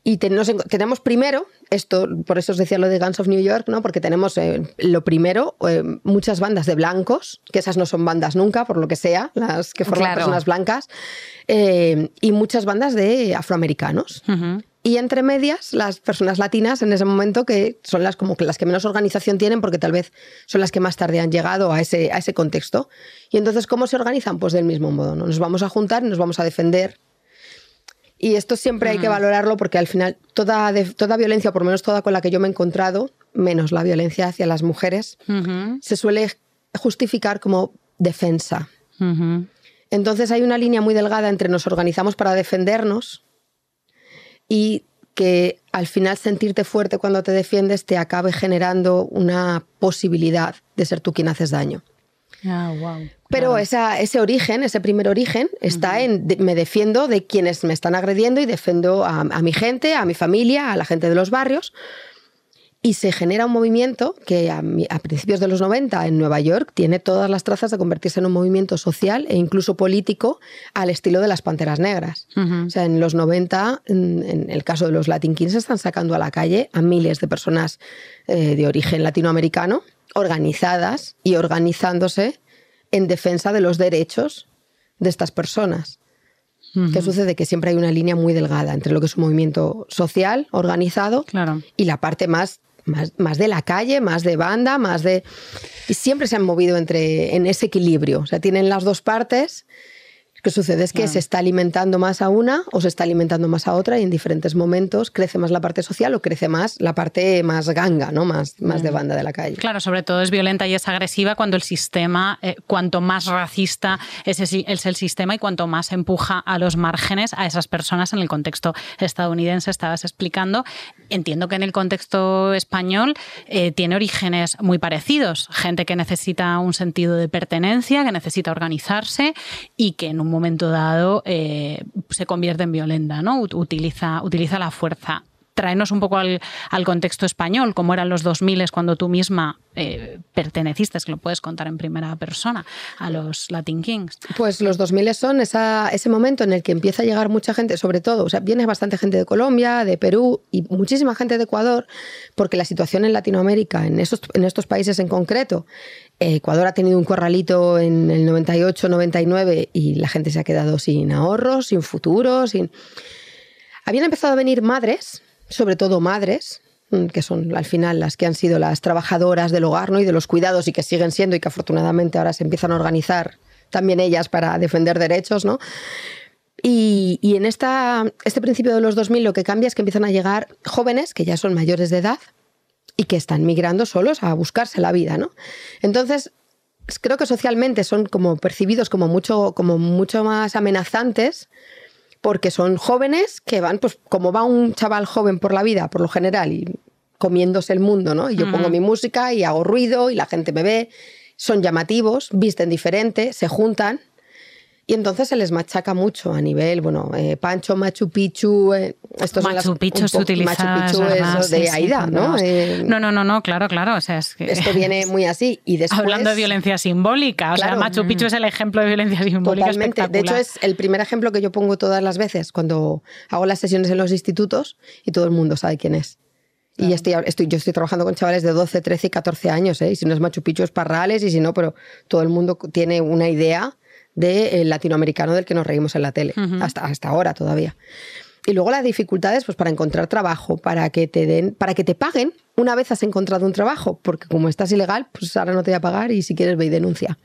y tenemos primero, esto, por eso os decía lo de Guns of New York, ¿no? porque tenemos eh, lo primero, eh, muchas bandas de blancos, que esas no son bandas nunca, por lo que sea, las que forman personas blancas, eh, y muchas bandas de afroamericanos. Y entre medias, las personas latinas en ese momento que son las, como que las que menos organización tienen porque tal vez son las que más tarde han llegado a ese, a ese contexto. Y entonces, ¿cómo se organizan? Pues del mismo modo, ¿no? Nos vamos a juntar y nos vamos a defender y esto siempre hay que valorarlo porque al final toda, toda violencia, por lo menos toda con la que yo me he encontrado, menos la violencia hacia las mujeres, se suele justificar como defensa. Entonces hay una línea muy delgada entre nos organizamos para defendernos y que al final sentirte fuerte cuando te defiendes te acabe generando una posibilidad de ser tú quien haces daño. Ah, Pero ese origen, ese primer origen, está en me defiendo de quienes me están agrediendo y defiendo a, mi gente, a mi familia, a la gente de los barrios. Y se genera un movimiento que a, principios de los 90 en Nueva York tiene todas las trazas de convertirse en un movimiento social e incluso político al estilo de las Panteras Negras. O sea, en los 90, en, el caso de los Latin Kings, están sacando a la calle a miles de personas eh, de origen latinoamericano organizadas y organizándose en defensa de los derechos de estas personas. ¿Qué sucede? Que siempre hay una línea muy delgada entre lo que es un movimiento social, organizado, Claro. y la parte más, más, más de la calle, más de banda, más de... Y siempre se han movido entre, en ese equilibrio. O sea, tienen las dos partes. Lo que sucede es que se está alimentando más a una o se está alimentando más a otra y en diferentes momentos crece más la parte social o crece más la parte más ganga, ¿no? Más, más de banda de la calle. Claro, sobre todo es violenta y es agresiva cuando el sistema, eh, cuanto más racista es, el sistema y cuanto más empuja a los márgenes a esas personas en el contexto estadounidense, estabas explicando. Entiendo que en el contexto español eh, tiene orígenes muy parecidos. Gente que necesita un sentido de pertenencia, que necesita organizarse y que en un momento dado eh, se convierte en violenta, ¿no? Ut- Utiliza, utiliza la fuerza traernos un poco al, al contexto español, cómo eran los 2000 cuando tú misma eh, perteneciste, que lo puedes contar en primera persona, a los Latin Kings. Pues los 2000 son esa, ese momento en el que empieza a llegar mucha gente, sobre todo, o sea, viene bastante gente de Colombia, de Perú y muchísima gente de Ecuador, porque la situación en Latinoamérica, en, esos, en estos países en concreto, Ecuador ha tenido un corralito en el 98, 99 y la gente se ha quedado sin ahorros, sin futuro, sin... Habían empezado a venir madres, sobre todo madres, mm, que son al final las que han sido las trabajadoras del hogar ¿no? y de los cuidados y que siguen siendo y que afortunadamente ahora se empiezan a organizar también ellas para defender derechos, ¿no? Y, en este principio de los 2000 lo que cambia es que empiezan a llegar jóvenes que ya son mayores de edad y que están migrando solos a buscarse la vida, ¿no? Entonces, creo que socialmente son como percibidos como mucho, como mucho más amenazantes porque son jóvenes que van, pues como va un chaval joven por la vida, por lo general, y comiéndose el mundo, ¿no? Y yo pongo mi música y hago ruido y la gente me ve, son llamativos, visten diferente, se juntan. Y entonces se les machaca mucho a nivel, bueno, eh, Pancho, Machu Picchu, eh, estos son las- Machu Picchu se utiliza. Machu Picchu es sí, de sí, Aida, ¿no? vamos. Eh, no, no, no, no, claro, claro. O sea, es que Esto viene muy así. Y después, Hablando de violencia simbólica, o sea, Claro. Machu Picchu es el ejemplo de violencia simbólica Totalmente. De hecho, es el primer ejemplo que yo pongo todas las veces cuando hago las sesiones en los institutos y todo el mundo sabe quién es. Y estoy, estoy, yo estoy trabajando con chavales de 12, 13 y 14 años, ¿eh? y si no es Machu Picchu es Parrales, y si no, pero todo el mundo tiene una idea del latinoamericano del que nos reímos en la tele, hasta, hasta ahora todavía. Y luego las dificultades pues, para encontrar trabajo, para que te den, para que te paguen una vez has encontrado un trabajo, porque como estás ilegal, pues ahora no te voy a pagar y si quieres ve y denuncia.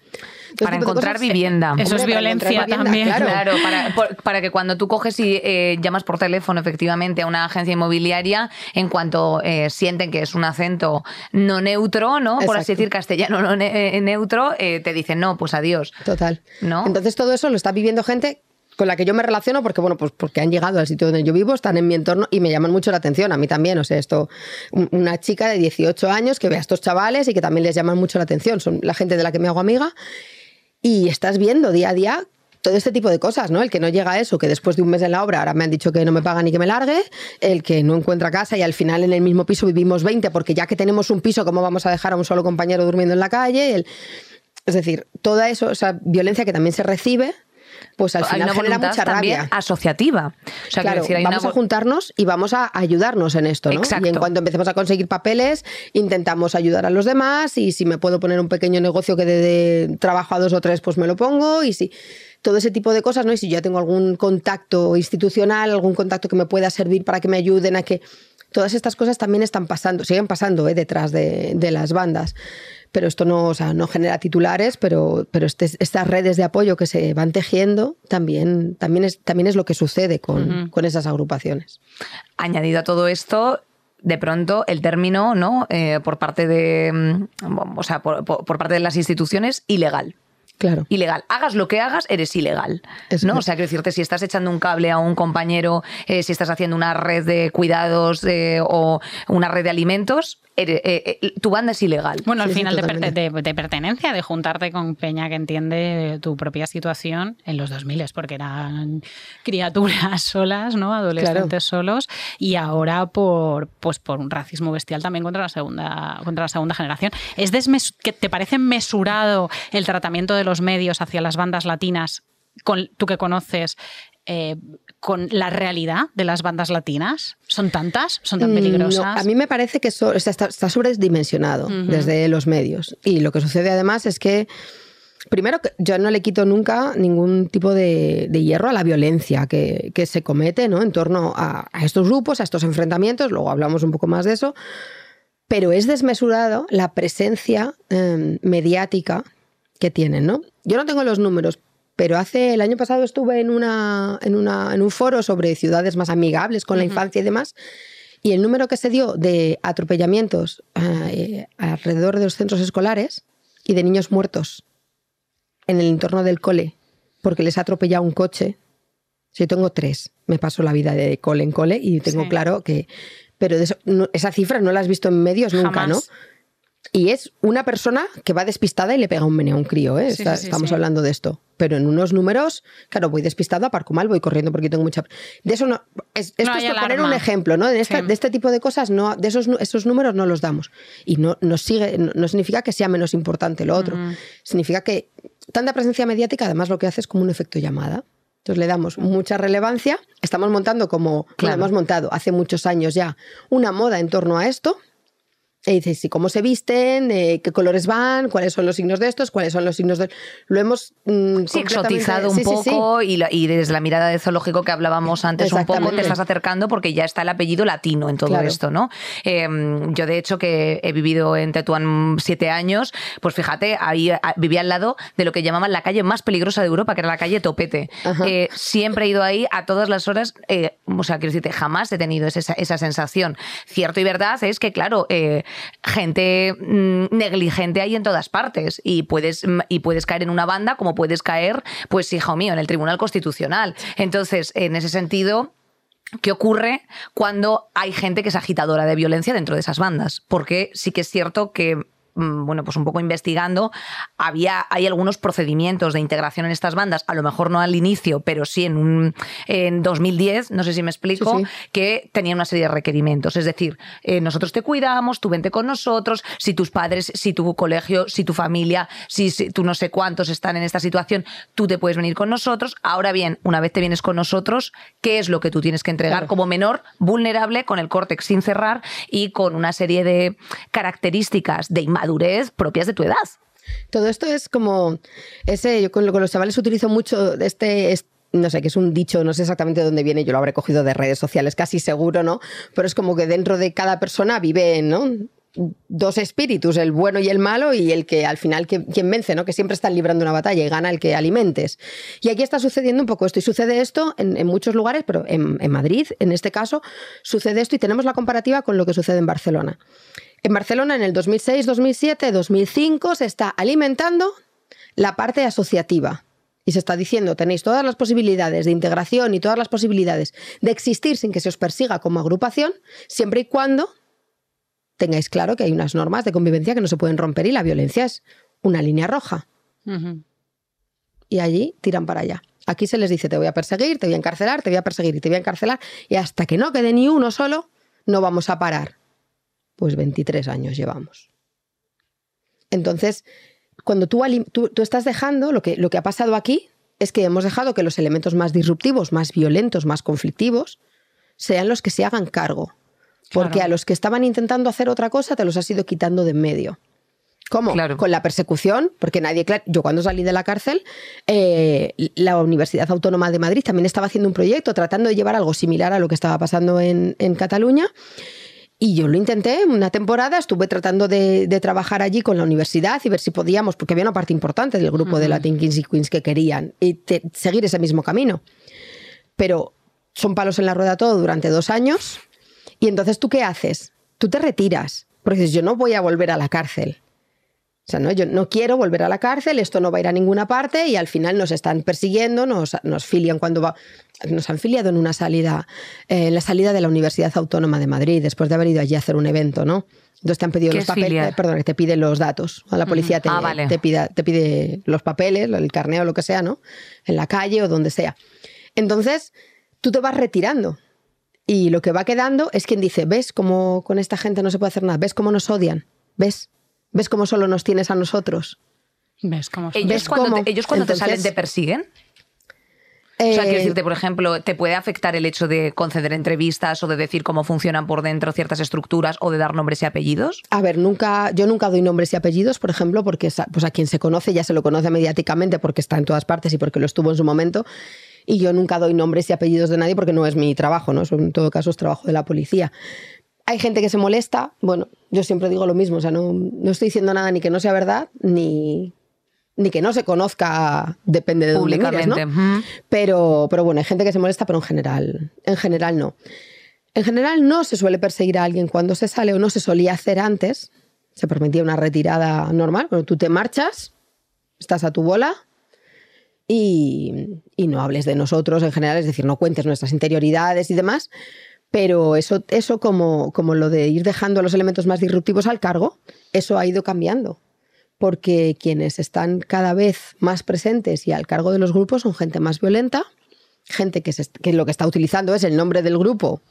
Para encontrar cosas- vivienda. Eso es Hombre, violencia también. Claro. Claro, para, por- para que cuando tú coges y eh, llamas por teléfono efectivamente a una agencia inmobiliaria, en cuanto eh, sienten que es un acento no neutro, ¿no? Por así decir, castellano no ne- eh, neutro, eh, te dicen no, pues adiós. Total. ¿No? Entonces todo eso lo está viviendo gente con la que yo me relaciono porque, bueno, pues porque han llegado al sitio donde yo vivo, están en mi entorno y me llaman mucho la atención, a mí también. O sea, esto, un- una chica de 18 años que ve a estos chavales y que también les llaman mucho la atención, son la gente de la que me hago amiga y estás viendo día a día todo este tipo de cosas, ¿no? El que no llega a eso, que después de un mes en la obra ahora me han dicho que no me pagan y que me largue, el que no encuentra casa y al final en el mismo piso vivimos 20 porque ya que tenemos un piso, ¿cómo vamos a dejar a un solo compañero durmiendo en la calle? El- es decir, toda eso, esa violencia que también se recibe, pues al Hay final una genera voluntad mucha también rabia. asociativa. O sea, Claro, decir, hay vamos una a juntarnos y vamos a ayudarnos en esto, ¿no? Exacto. Y en cuanto empecemos a conseguir papeles, intentamos ayudar a los demás y si me puedo poner un pequeño negocio que dé de trabajo a dos o tres, pues me lo pongo y si todo ese tipo de cosas, ¿no? Y si yo ya tengo algún contacto institucional, algún contacto que me pueda servir para que me ayuden a que todas estas cosas también están pasando, siguen pasando ¿eh? detrás de, de las bandas. Pero esto no, o sea, no genera titulares, pero, pero este- estas redes de apoyo que se van tejiendo también, también, es, también es lo que sucede con, con esas agrupaciones. añadido a todo esto de pronto el término no Eh, por parte de mm, o sea por, por- por parte de las instituciones ilegal Claro. ilegal hagas lo que hagas eres ilegal Eso no es. o sea quiero decirte si estás echando un cable a un compañero eh, si estás haciendo una red de cuidados eh, o una red de alimentos eres- eh, eh, tu banda es ilegal Bueno, al Sí, sí, final de, pertenencia, de juntarte con Peña que entiende tu propia situación en los 2000, porque eran criaturas solas, ¿no? Adolescentes solos, y ahora por, pues por un racismo bestial también contra la segunda, contra la segunda generación. ¿Es desmes- que ¿Te parece mesurado el tratamiento de los medios hacia las bandas latinas, con, tú que conoces, eh, con la realidad de las bandas latinas? ¿Son tantas? ¿Son tan Mm, peligrosas? no, a mí me parece que o sea, está, está sobredimensionado desde los medios. Y lo que sucede además es que Primero, yo no le quito nunca ningún tipo de, de hierro a la violencia que, que se comete ¿no? en torno a, a estos grupos, a estos enfrentamientos, luego hablamos un poco más de eso, pero es desmesurado la presencia eh, mediática que tienen, ¿no? Yo no tengo los números, pero hace el año pasado estuve en, una, en, una, en un foro sobre ciudades más amigables con la infancia y demás, y el número que se dio de atropellamientos eh, alrededor de los centros escolares y de niños muertos en el entorno del cole porque les ha atropellado un coche. Yo tengo tres, me paso la vida de cole en cole y tengo Sí. claro que... Pero de eso- no- esa cifra no la has visto en medios nunca, Jamás. ¿no? Y es una persona que va despistada y le pega un meneo a un crío, ¿eh? Sí, Está- sí, sí, estamos sí. hablando de esto. Pero en unos números, claro, voy despistado, aparco mal, voy corriendo porque tengo mucha... De eso no... es- esto No es por poner un ejemplo, ¿no? De, esta- Sí. de este tipo de cosas, no, de esos, esos números no los damos. Y no, no, sigue, no, no significa que sea menos importante lo otro. Significa que tanta presencia mediática, además, lo que hace es como un efecto llamada. Entonces le damos mucha relevancia. Estamos montando como, Claro. hemos montado hace muchos años ya una moda en torno a esto. Y dices, ¿y cómo se visten? Eh, ¿Qué colores van? ¿Cuáles son los signos de estos? ¿Cuáles son los signos de...? Lo hemos... mm, Sí, exotizado un sí, sí, sí. poco Y, la- y desde la mirada de zoológico que hablábamos antes un poco te estás acercando porque ya está el apellido latino en todo Claro. esto, ¿no? Eh, yo de hecho que he vivido en Tetuán siete años, pues fíjate, ahí a- vivía al lado de lo que llamaban la calle más peligrosa de Europa, que era la calle Topete. Eh, siempre he ido ahí a todas las horas, eh, o sea, quiero decirte, jamás he tenido esa, esa sensación. Cierto y verdad es que, claro, eh, gente mm, negligente hay en todas partes y puedes, mm, y puedes caer en una banda como puedes caer, pues, hijo mío, en el Tribunal Constitucional. Entonces, en ese sentido... ¿Qué ocurre cuando hay gente que es agitadora de violencia dentro de esas bandas? Porque sí que es cierto que bueno, pues un poco investigando, había, hay algunos procedimientos de integración en estas bandas, a lo mejor no al inicio, pero sí en, un, en 2010, no sé si me explico, Sí, sí. que tenían una serie de requerimientos. Es decir, eh, nosotros te cuidamos, tú vente con nosotros, si tus padres, si tu colegio, si tu familia, si, si tú no sé cuántos están en esta situación, tú te puedes venir con nosotros. Ahora bien, una vez te vienes con nosotros, ¿qué es lo que tú tienes que entregar Claro. como menor vulnerable con el córtex sin cerrar y con una serie de características de inmadurez propias de tu edad? Todo esto es como ese, yo con, con los chavales utilizo mucho este, es- no sé, que es un dicho, no sé exactamente de dónde viene, yo lo habré cogido de redes sociales, casi seguro, ¿no? Pero es como que dentro de cada persona vive, ¿no? Dos espíritus, el bueno y el malo, y el que al final que- quien vence, ¿no? Que siempre están librando una batalla y gana el que alimentes. Y aquí está sucediendo un poco esto, y sucede esto en, muchos lugares, pero en Madrid, en este caso, sucede esto, y tenemos la comparativa con lo que sucede en Barcelona. En Barcelona, en el 2006, 2007, 2005, se está alimentando la parte asociativa. Y se está diciendo, tenéis todas las posibilidades de integración y todas las posibilidades de existir sin que se os persiga como agrupación, siempre y cuando tengáis claro que hay unas normas de convivencia que no se pueden romper y la violencia es una línea roja. Y allí tiran para allá. Aquí se les dice, te voy a perseguir, te voy a encarcelar, te voy a perseguir y te voy a encarcelar. Y hasta que no quede ni uno solo, no vamos a parar. Pues 23 años llevamos. Entonces, cuando tú, alim- tú, tú estás dejando, lo que, lo que ha pasado aquí es que hemos dejado que los elementos más disruptivos, más violentos, más conflictivos, sean los que se hagan cargo. Porque Claro. a los que estaban intentando hacer otra cosa te los has ido quitando de en medio. ¿Cómo? Claro. Con la persecución, porque nadie, claro, yo cuando salí de la cárcel, eh, la Universidad Autónoma de Madrid también estaba haciendo un proyecto tratando de llevar algo similar a lo que estaba pasando en, en Cataluña. Y yo lo intenté una temporada, estuve tratando de, de trabajar allí con la universidad y ver si podíamos, porque había una parte importante del grupo de Latin Kings y Queens que querían y te- seguir ese mismo camino. Pero son palos en la rueda todo durante dos años y entonces tú qué haces? Tú te retiras, porque dices, yo no voy a volver a la cárcel. O sea, no, yo no quiero volver a la cárcel, esto no va a ir a ninguna parte y al final nos están persiguiendo, nos, nos filian cuando va. Nos han filiado en una salida, eh, en la salida de la Universidad Autónoma de Madrid, después de haber ido allí a hacer un evento, ¿no? Entonces te han pedido ¿Qué los es papeles, eh, perdón, que te piden los datos. A la policía te, Ah, vale. te, pida- te pide los papeles, el carneo, lo que sea, ¿no? En la calle o donde sea. Entonces, tú te vas retirando. Y lo que va quedando es quien dice, ¿ves cómo con esta gente no se puede hacer nada? ¿Ves cómo nos odian? ¿Ves? ¿Ves cómo solo nos tienes a nosotros? ¿Ves cómo son? ¿Ellos, ¿Ves cuando, cómo? te, ellos cuando te salen te persiguen? O sea, quiero Eh, decirte, por ejemplo, ¿te puede afectar el hecho de conceder entrevistas o de decir cómo funcionan por dentro ciertas estructuras o de dar nombres y apellidos? A ver, nunca, yo nunca doy nombres y apellidos, por ejemplo, porque pues a quien se conoce ya se lo conoce mediáticamente porque está en todas partes y porque lo estuvo en su momento. Y yo nunca doy nombres y apellidos de nadie porque no es mi trabajo, ¿no? Eso en todo caso es trabajo de la policía. Hay gente que se molesta, bueno, yo siempre digo lo mismo, o sea, no, no estoy diciendo nada ni que no sea verdad, ni, ni que no se conozca, depende de dónde mires, ¿no? Pero, pero bueno, hay gente que se molesta, pero en general, en general no. En general no se suele perseguir a alguien cuando se sale o no se solía hacer antes. Se permitía una retirada normal. Cuando tú te marchas, estás a tu bola y, y no hables de nosotros en general, es decir, no cuentes nuestras interioridades y demás. Pero eso, eso como, como lo de ir dejando a los elementos más disruptivos al cargo, eso ha ido cambiando porque quienes están cada vez más presentes y al cargo de los grupos son gente más violenta, gente que, se- que lo que está utilizando es el nombre del grupo.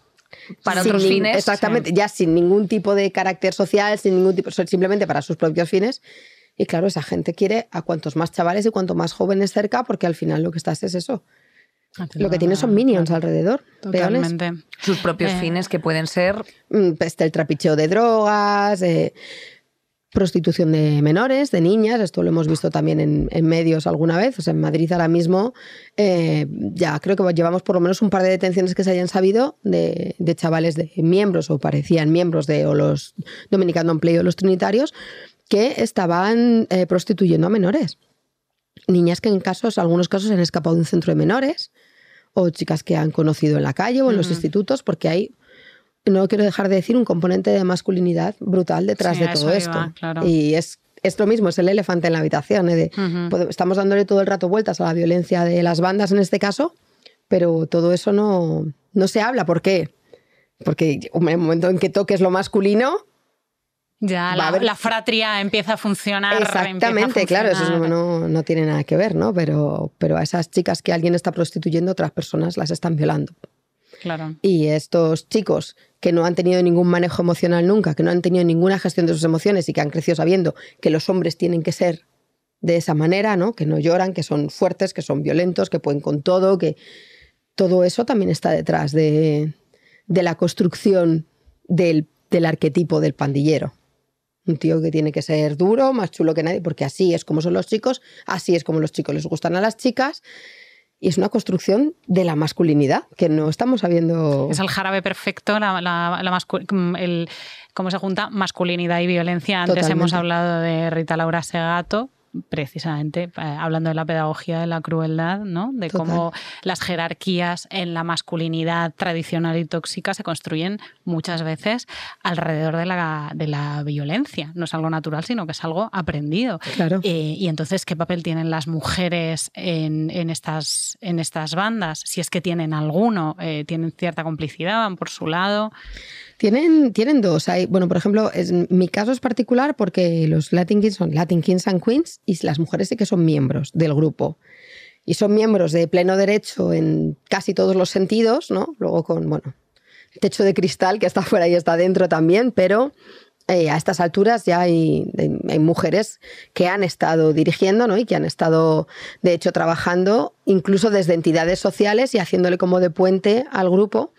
Para sin otros fines, Exactamente, ya sin ningún tipo de carácter social, sin ningún tipo, simplemente para sus propios fines. Y claro, esa gente quiere a cuantos más chavales y cuanto más jóvenes cerca, porque al final lo que estás es eso. Lo que tiene son minions alrededor, peones. Totalmente. Sus propios Eh. fines que pueden ser Mm, pues, el trapicheo de drogas, eh, prostitución de menores, de niñas, esto lo hemos visto también en, en medios alguna vez. O sea, en Madrid ahora mismo eh, ya creo que llevamos por lo menos un par de detenciones que se hayan sabido de, de chavales de miembros o parecían miembros de o los Dominicano Empleo o los Trinitarios que estaban eh, prostituyendo a menores. Niñas que en casos, algunos casos han escapado de un centro de menores o chicas que han conocido en la calle o en los institutos porque hay no quiero dejar de decir un componente de masculinidad brutal detrás Sí, de todo esto. claro. Y es, es lo mismo, es el elefante en la habitación. ¿eh? de- Estamos dándole todo el rato vueltas a la violencia de las bandas en este caso, pero todo eso no, no se habla. ¿Por qué? Porque en el momento en que toques lo masculino, Ya la, haber- la fratria empieza a funcionar. a exactamente, claro, eso no, no- no tiene nada que ver, ¿no? Pero, pero a esas chicas que alguien está prostituyendo, otras personas las están violando. Y estos chicos que no han tenido ningún manejo emocional nunca, que no han tenido ninguna gestión de sus emociones y que han crecido sabiendo que los hombres tienen que ser de esa manera, ¿no? Que no lloran, que son fuertes, que son violentos, que pueden con todo, que todo eso también está detrás de, de la construcción del arquetipo del pandillero. Un tío que tiene que ser duro, más chulo que nadie, porque así es como son los chicos, así es como los chicos les gustan a las chicas. Y es una construcción de la masculinidad que no estamos sabiendo. Es el jarabe perfecto, la, la- la mascu- el, cómo se junta masculinidad y violencia. Antes Totalmente. hemos hablado de Rita Laura Segato, precisamente eh, hablando de la pedagogía de la crueldad, ¿no? de Total. cómo las jerarquías en la masculinidad tradicional y tóxica se construyen muchas veces alrededor de la, de la violencia. No es algo natural, sino que es algo aprendido. Claro. Eh, y entonces, ¿qué papel tienen las mujeres en, en estas, en estas bandas? Si es que tienen alguno, eh, tienen cierta complicidad, van por su lado. Tienen, tienen dos. Hay, bueno, por ejemplo, es, mi caso es particular porque los Latin Kings son Latin Kings and Queens y las mujeres sí que son miembros del grupo. Y son miembros de pleno derecho en casi todos los sentidos, ¿no? Luego con, bueno, techo de cristal que está fuera y está dentro también, pero eh, a estas alturas ya hay, hay mujeres que han estado dirigiendo ¿no? y que han estado, de hecho, trabajando incluso desde entidades sociales y haciéndole como de puente al grupo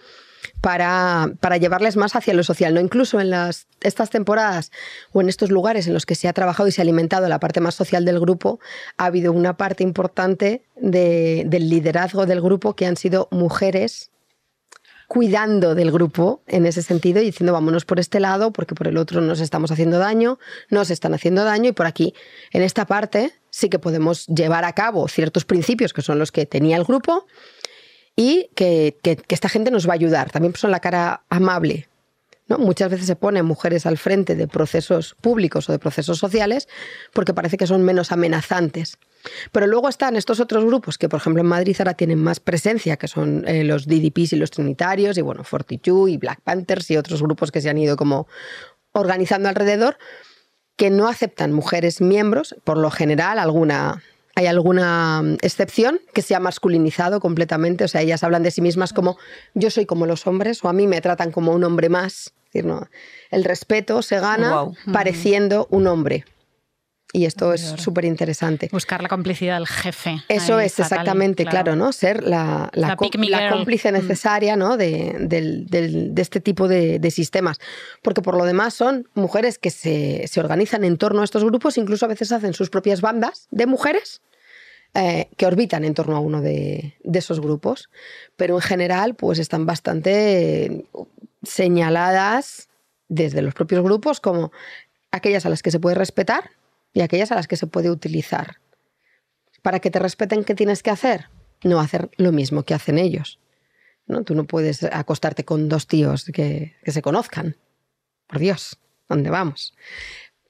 para, para llevarles más hacia lo social. ¿no? Incluso en las, estas temporadas o en estos lugares en los que se ha trabajado y se ha alimentado la parte más social del grupo, ha habido una parte importante de- del liderazgo del grupo que han sido mujeres cuidando del grupo en ese sentido y diciendo vámonos por este lado porque por el otro nos estamos haciendo daño, nos están haciendo daño y por aquí, en esta parte, sí que podemos llevar a cabo ciertos principios que son los que tenía el grupo y que, que- esta gente nos va a ayudar. También son la cara amable. Muchas veces se ponen mujeres al frente de procesos públicos o de procesos sociales porque parece que son menos amenazantes. Pero luego están estos otros grupos que, por ejemplo, en Madrid ahora tienen más presencia, que son eh, los DDPs y los Trinitarios, y bueno, Fortitude y Black Panthers y otros grupos que se han ido como organizando alrededor, que no aceptan mujeres miembros, por lo general, alguna. Hay alguna mm, excepción que se ha masculinizado completamente, o sea, ellas hablan de sí mismas como yo soy como los hombres o a mí me tratan como un hombre más. Es decir, no, el respeto se gana pareciendo un hombre. Y esto es súper interesante. Buscar la complicidad del jefe. Eso es exactamente, claro. ¿no? Ser la, la, cómplice necesaria ¿no? de, de, este tipo de, sistemas. Porque por lo demás son mujeres que se, se, organizan en torno a estos grupos, incluso a veces hacen sus propias bandas de mujeres eh, que orbitan en torno a uno de, esos grupos. Pero en general, pues están bastante señaladas desde los propios grupos como aquellas a las que se puede respetar y aquellas a las que se puede utilizar. Para que te respeten, ¿qué tienes que hacer? No hacer lo mismo que hacen ellos. ¿no? Tú no puedes acostarte con dos tíos que, que se conozcan. Por Dios, ¿dónde vamos?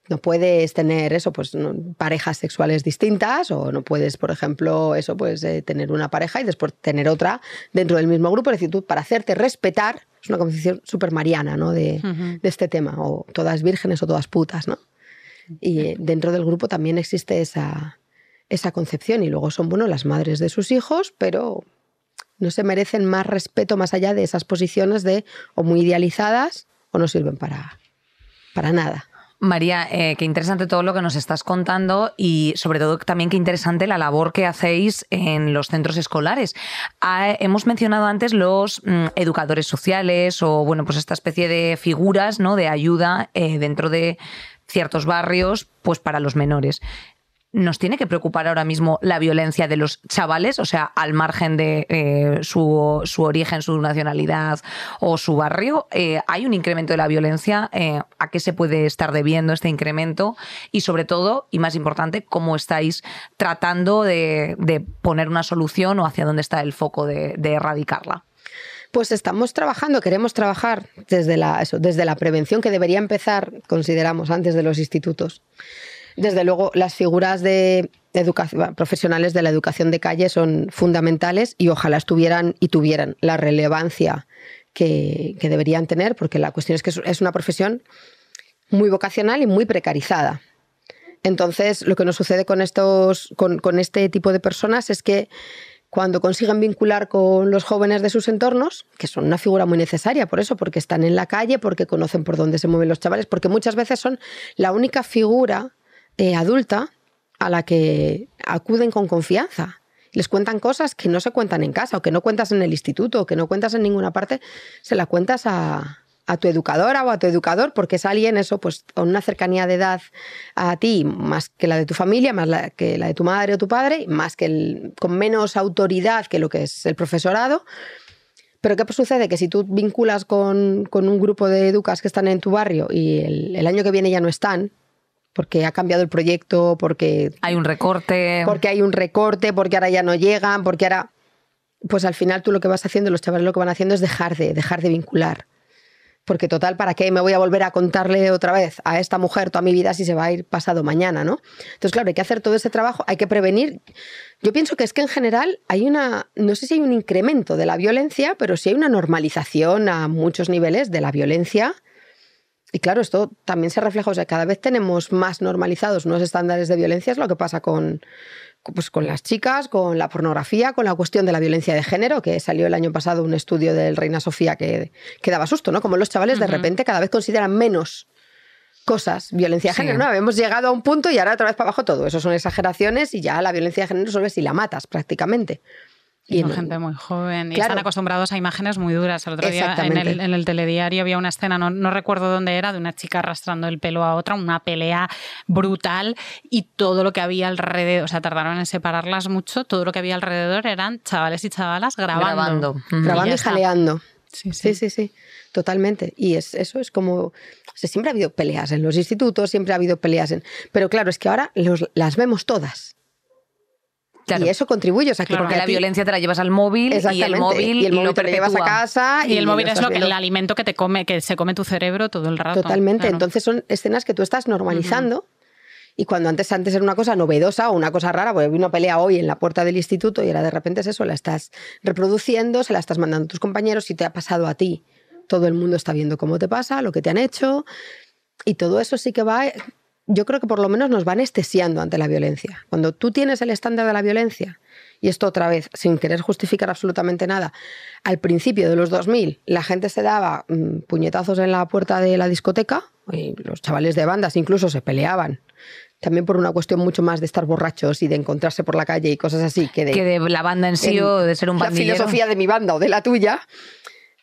no puedes tener eso, pues parejas sexuales distintas o no puedes, por ejemplo, eso, pues eh, tener una pareja y después tener otra dentro del mismo grupo. Es decir, tú para hacerte respetar, es una concepción súper mariana, ¿no? De, de, este tema, o todas vírgenes o todas putas, ¿no? Y dentro del grupo también existe esa, esa concepción y luego son, bueno, las madres de sus hijos, pero no se merecen más respeto más allá de esas posiciones de o muy idealizadas o no sirven para, para nada. María, eh, qué interesante todo lo que nos estás contando y sobre todo también qué interesante la labor que hacéis en los centros escolares. Ah, hemos mencionado antes los mm, educadores sociales o bueno, pues esta especie de figuras ¿no? de ayuda eh, dentro de ciertos barrios pues para los menores nos tiene que preocupar ahora mismo la violencia de los chavales, o sea, al margen de eh, su, origen, su nacionalidad o su barrio. Eh, ¿Hay un incremento de la violencia? Eh, ¿A qué se puede estar debiendo este incremento? Y sobre todo, y más importante, ¿cómo estáis tratando de, poner una solución o hacia dónde está el foco de, erradicarla? Pues estamos trabajando, queremos trabajar desde la, desde la prevención que debería empezar, consideramos, antes de los institutos. Desde luego, las figuras de profesionales de la educación de calle son fundamentales y ojalá estuvieran y tuvieran la relevancia que, deberían tener, porque la cuestión es que es una profesión muy vocacional y muy precarizada. Entonces, lo que nos sucede con, estos, con este tipo de personas es que cuando consiguen vincular con los jóvenes de sus entornos, que son una figura muy necesaria por eso, porque están en la calle, porque conocen por dónde se mueven los chavales, porque muchas veces son la única figura eh, adulta a la que acuden con confianza. Les cuentan cosas que no se cuentan en casa o que no cuentas en el instituto o que no cuentas en ninguna parte, se la cuentas a, tu educadora o a tu educador, porque es alguien eso, pues con una cercanía de edad a ti, más que la de tu familia, más que la de tu madre o tu padre, más que el, con menos autoridad que lo que es el profesorado. Pero ¿qué sucede? Que si tú vinculas con, un grupo de educas que están en tu barrio y el año que viene ya no están, porque ha cambiado el proyecto, porque... Hay un recorte. Porque hay un recorte, porque ahora ya no llegan, porque ahora... Pues al final tú lo que vas haciendo, los chavales lo que van haciendo es dejar de, dejar de vincular. Porque total, ¿para qué me voy a volver a contarle otra vez a esta mujer toda mi vida si se va a ir pasado mañana, ¿no? Entonces, claro, hay que hacer todo ese trabajo, hay que prevenir. Yo pienso que es que en general hay una, no sé si hay un incremento de la violencia, pero sí hay una normalización a muchos niveles de la violencia y claro, esto también se refleja, o sea, cada vez tenemos más normalizados unos estándares de violencia, es lo que pasa con, pues con las chicas, con la pornografía, con la cuestión de la violencia de género, que salió el año pasado un estudio del Reina Sofía que, que daba susto, ¿no? Como los chavales de repente cada vez consideran menos cosas, violencia de género, ¿no? Hemos llegado a un punto y ahora otra vez para abajo todo. Eso son exageraciones y ya la violencia de género solo es si la matas prácticamente. Y son gente muy joven y están acostumbrados a imágenes muy duras. El otro día en el, telediario había una escena, no, recuerdo dónde era, de una chica arrastrando el pelo a otra, una pelea brutal y todo lo que había alrededor, o sea, tardaron en separarlas mucho, todo lo que había alrededor eran chavales y chavalas grabando. Grabando, y, jaleando. Sí sí. sí, sí, totalmente. Y es, eso es como, siempre ha habido peleas en los institutos, siempre ha habido peleas en... Pero claro, es que ahora las vemos todas. Y eso contribuye. O sea, que porque la violencia te la llevas al móvil y el móvil, y el móvil te lo llevas a casa. Y, el móvil es lo que, el alimento que te come, que se come tu cerebro todo el rato. Totalmente. Entonces son escenas que tú estás normalizando. Y cuando antes, antes era una cosa novedosa o una cosa rara, porque vi una pelea hoy en la puerta del instituto y ahora de repente es eso, la estás reproduciendo, se la estás mandando a tus compañeros y te ha pasado a ti. Todo el mundo está viendo cómo te pasa, lo que te han hecho. Y todo eso sí que va yo creo que por lo menos nos va anestesiando ante la violencia. Cuando tú tienes el estándar de la violencia, y esto otra vez, sin querer justificar absolutamente nada, al principio de los 2000 la gente se daba mm, puñetazos en la puerta de la discoteca, y los chavales de bandas incluso se peleaban también por una cuestión mucho más de estar borrachos y de encontrarse por la calle y cosas así que de, que de la banda en sí o de ser un bandillero. La filosofía de mi banda o de la tuya.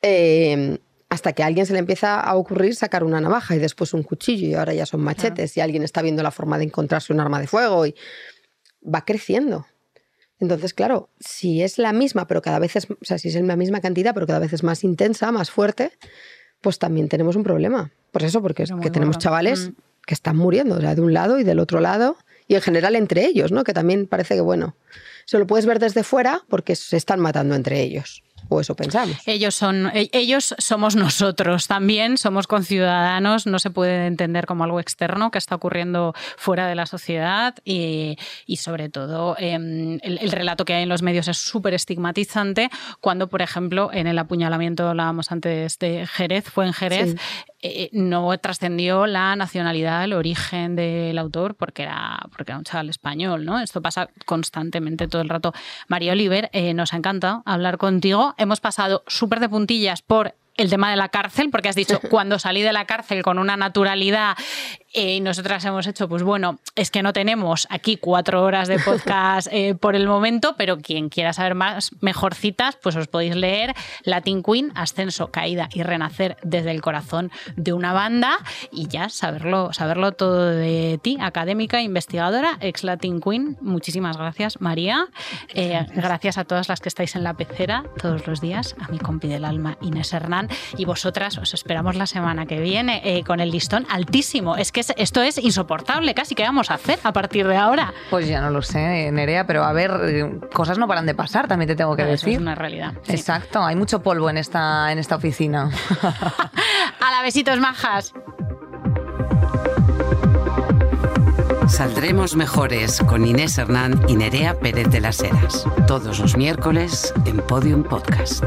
Eh, hasta que a alguien se le empieza a ocurrir sacar una navaja y después un cuchillo y ahora ya son machetes y alguien está viendo la forma de encontrarse un arma de fuego y va creciendo. Entonces, claro, si es la misma, pero cada vez es, o sea, si es la misma cantidad, pero cada vez es más intensa, más fuerte, pues también tenemos un problema. Por eso, porque que tenemos chavales mm. que están muriendo, o sea, de un lado y del otro lado, y en general entre ellos, ¿no? Que también parece que, bueno, se lo puedes ver desde fuera porque se están matando entre ellos o eso pensamos. Ellos son, e, ellos somos nosotros también, somos conciudadanos, no se puede entender como algo externo que está ocurriendo fuera de la sociedad y, sobre todo em, el, relato que hay en los medios es súper estigmatizante cuando, por ejemplo, en el apuñalamiento, hablábamos antes de Jerez, fue en Jerez, eh, no trascendió la nacionalidad, el origen del autor, porque era, porque era un chaval español, ¿no? Esto pasa constantemente todo el rato. María Oliver, eh, nos ha encantado hablar contigo. Hemos pasado súper de puntillas por el tema de la cárcel, porque has dicho, cuando salí de la cárcel con una naturalidad y nosotras hemos hecho, pues bueno, es que no tenemos aquí cuatro horas de podcast eh, por el momento, pero quien quiera saber más, mejorcitas, pues os podéis leer Latin Queen, Ascenso, Caída y Renacer desde el corazón de una banda y ya saberlo, saberlo todo de ti, académica, investigadora, ex Latin Queen. Muchísimas gracias, María. Eh, gracias a todas las que estáis en la pecera todos los días, a mi compi del alma, Inés Hernán, y vosotras os esperamos la semana que viene eh, con el listón altísimo. Es que esto es insoportable casi. ¿Qué vamos a hacer a partir de ahora? Pues ya no lo sé, Nerea, pero a ver, eh, cosas no paran de pasar, también te tengo que decir. es una realidad. Exacto, hay mucho polvo en esta, en esta oficina. a la besitos majas. Saldremos mejores con Inés Hernán y Nerea Pérez de las Heras. Todos los miércoles en Podium Podcast.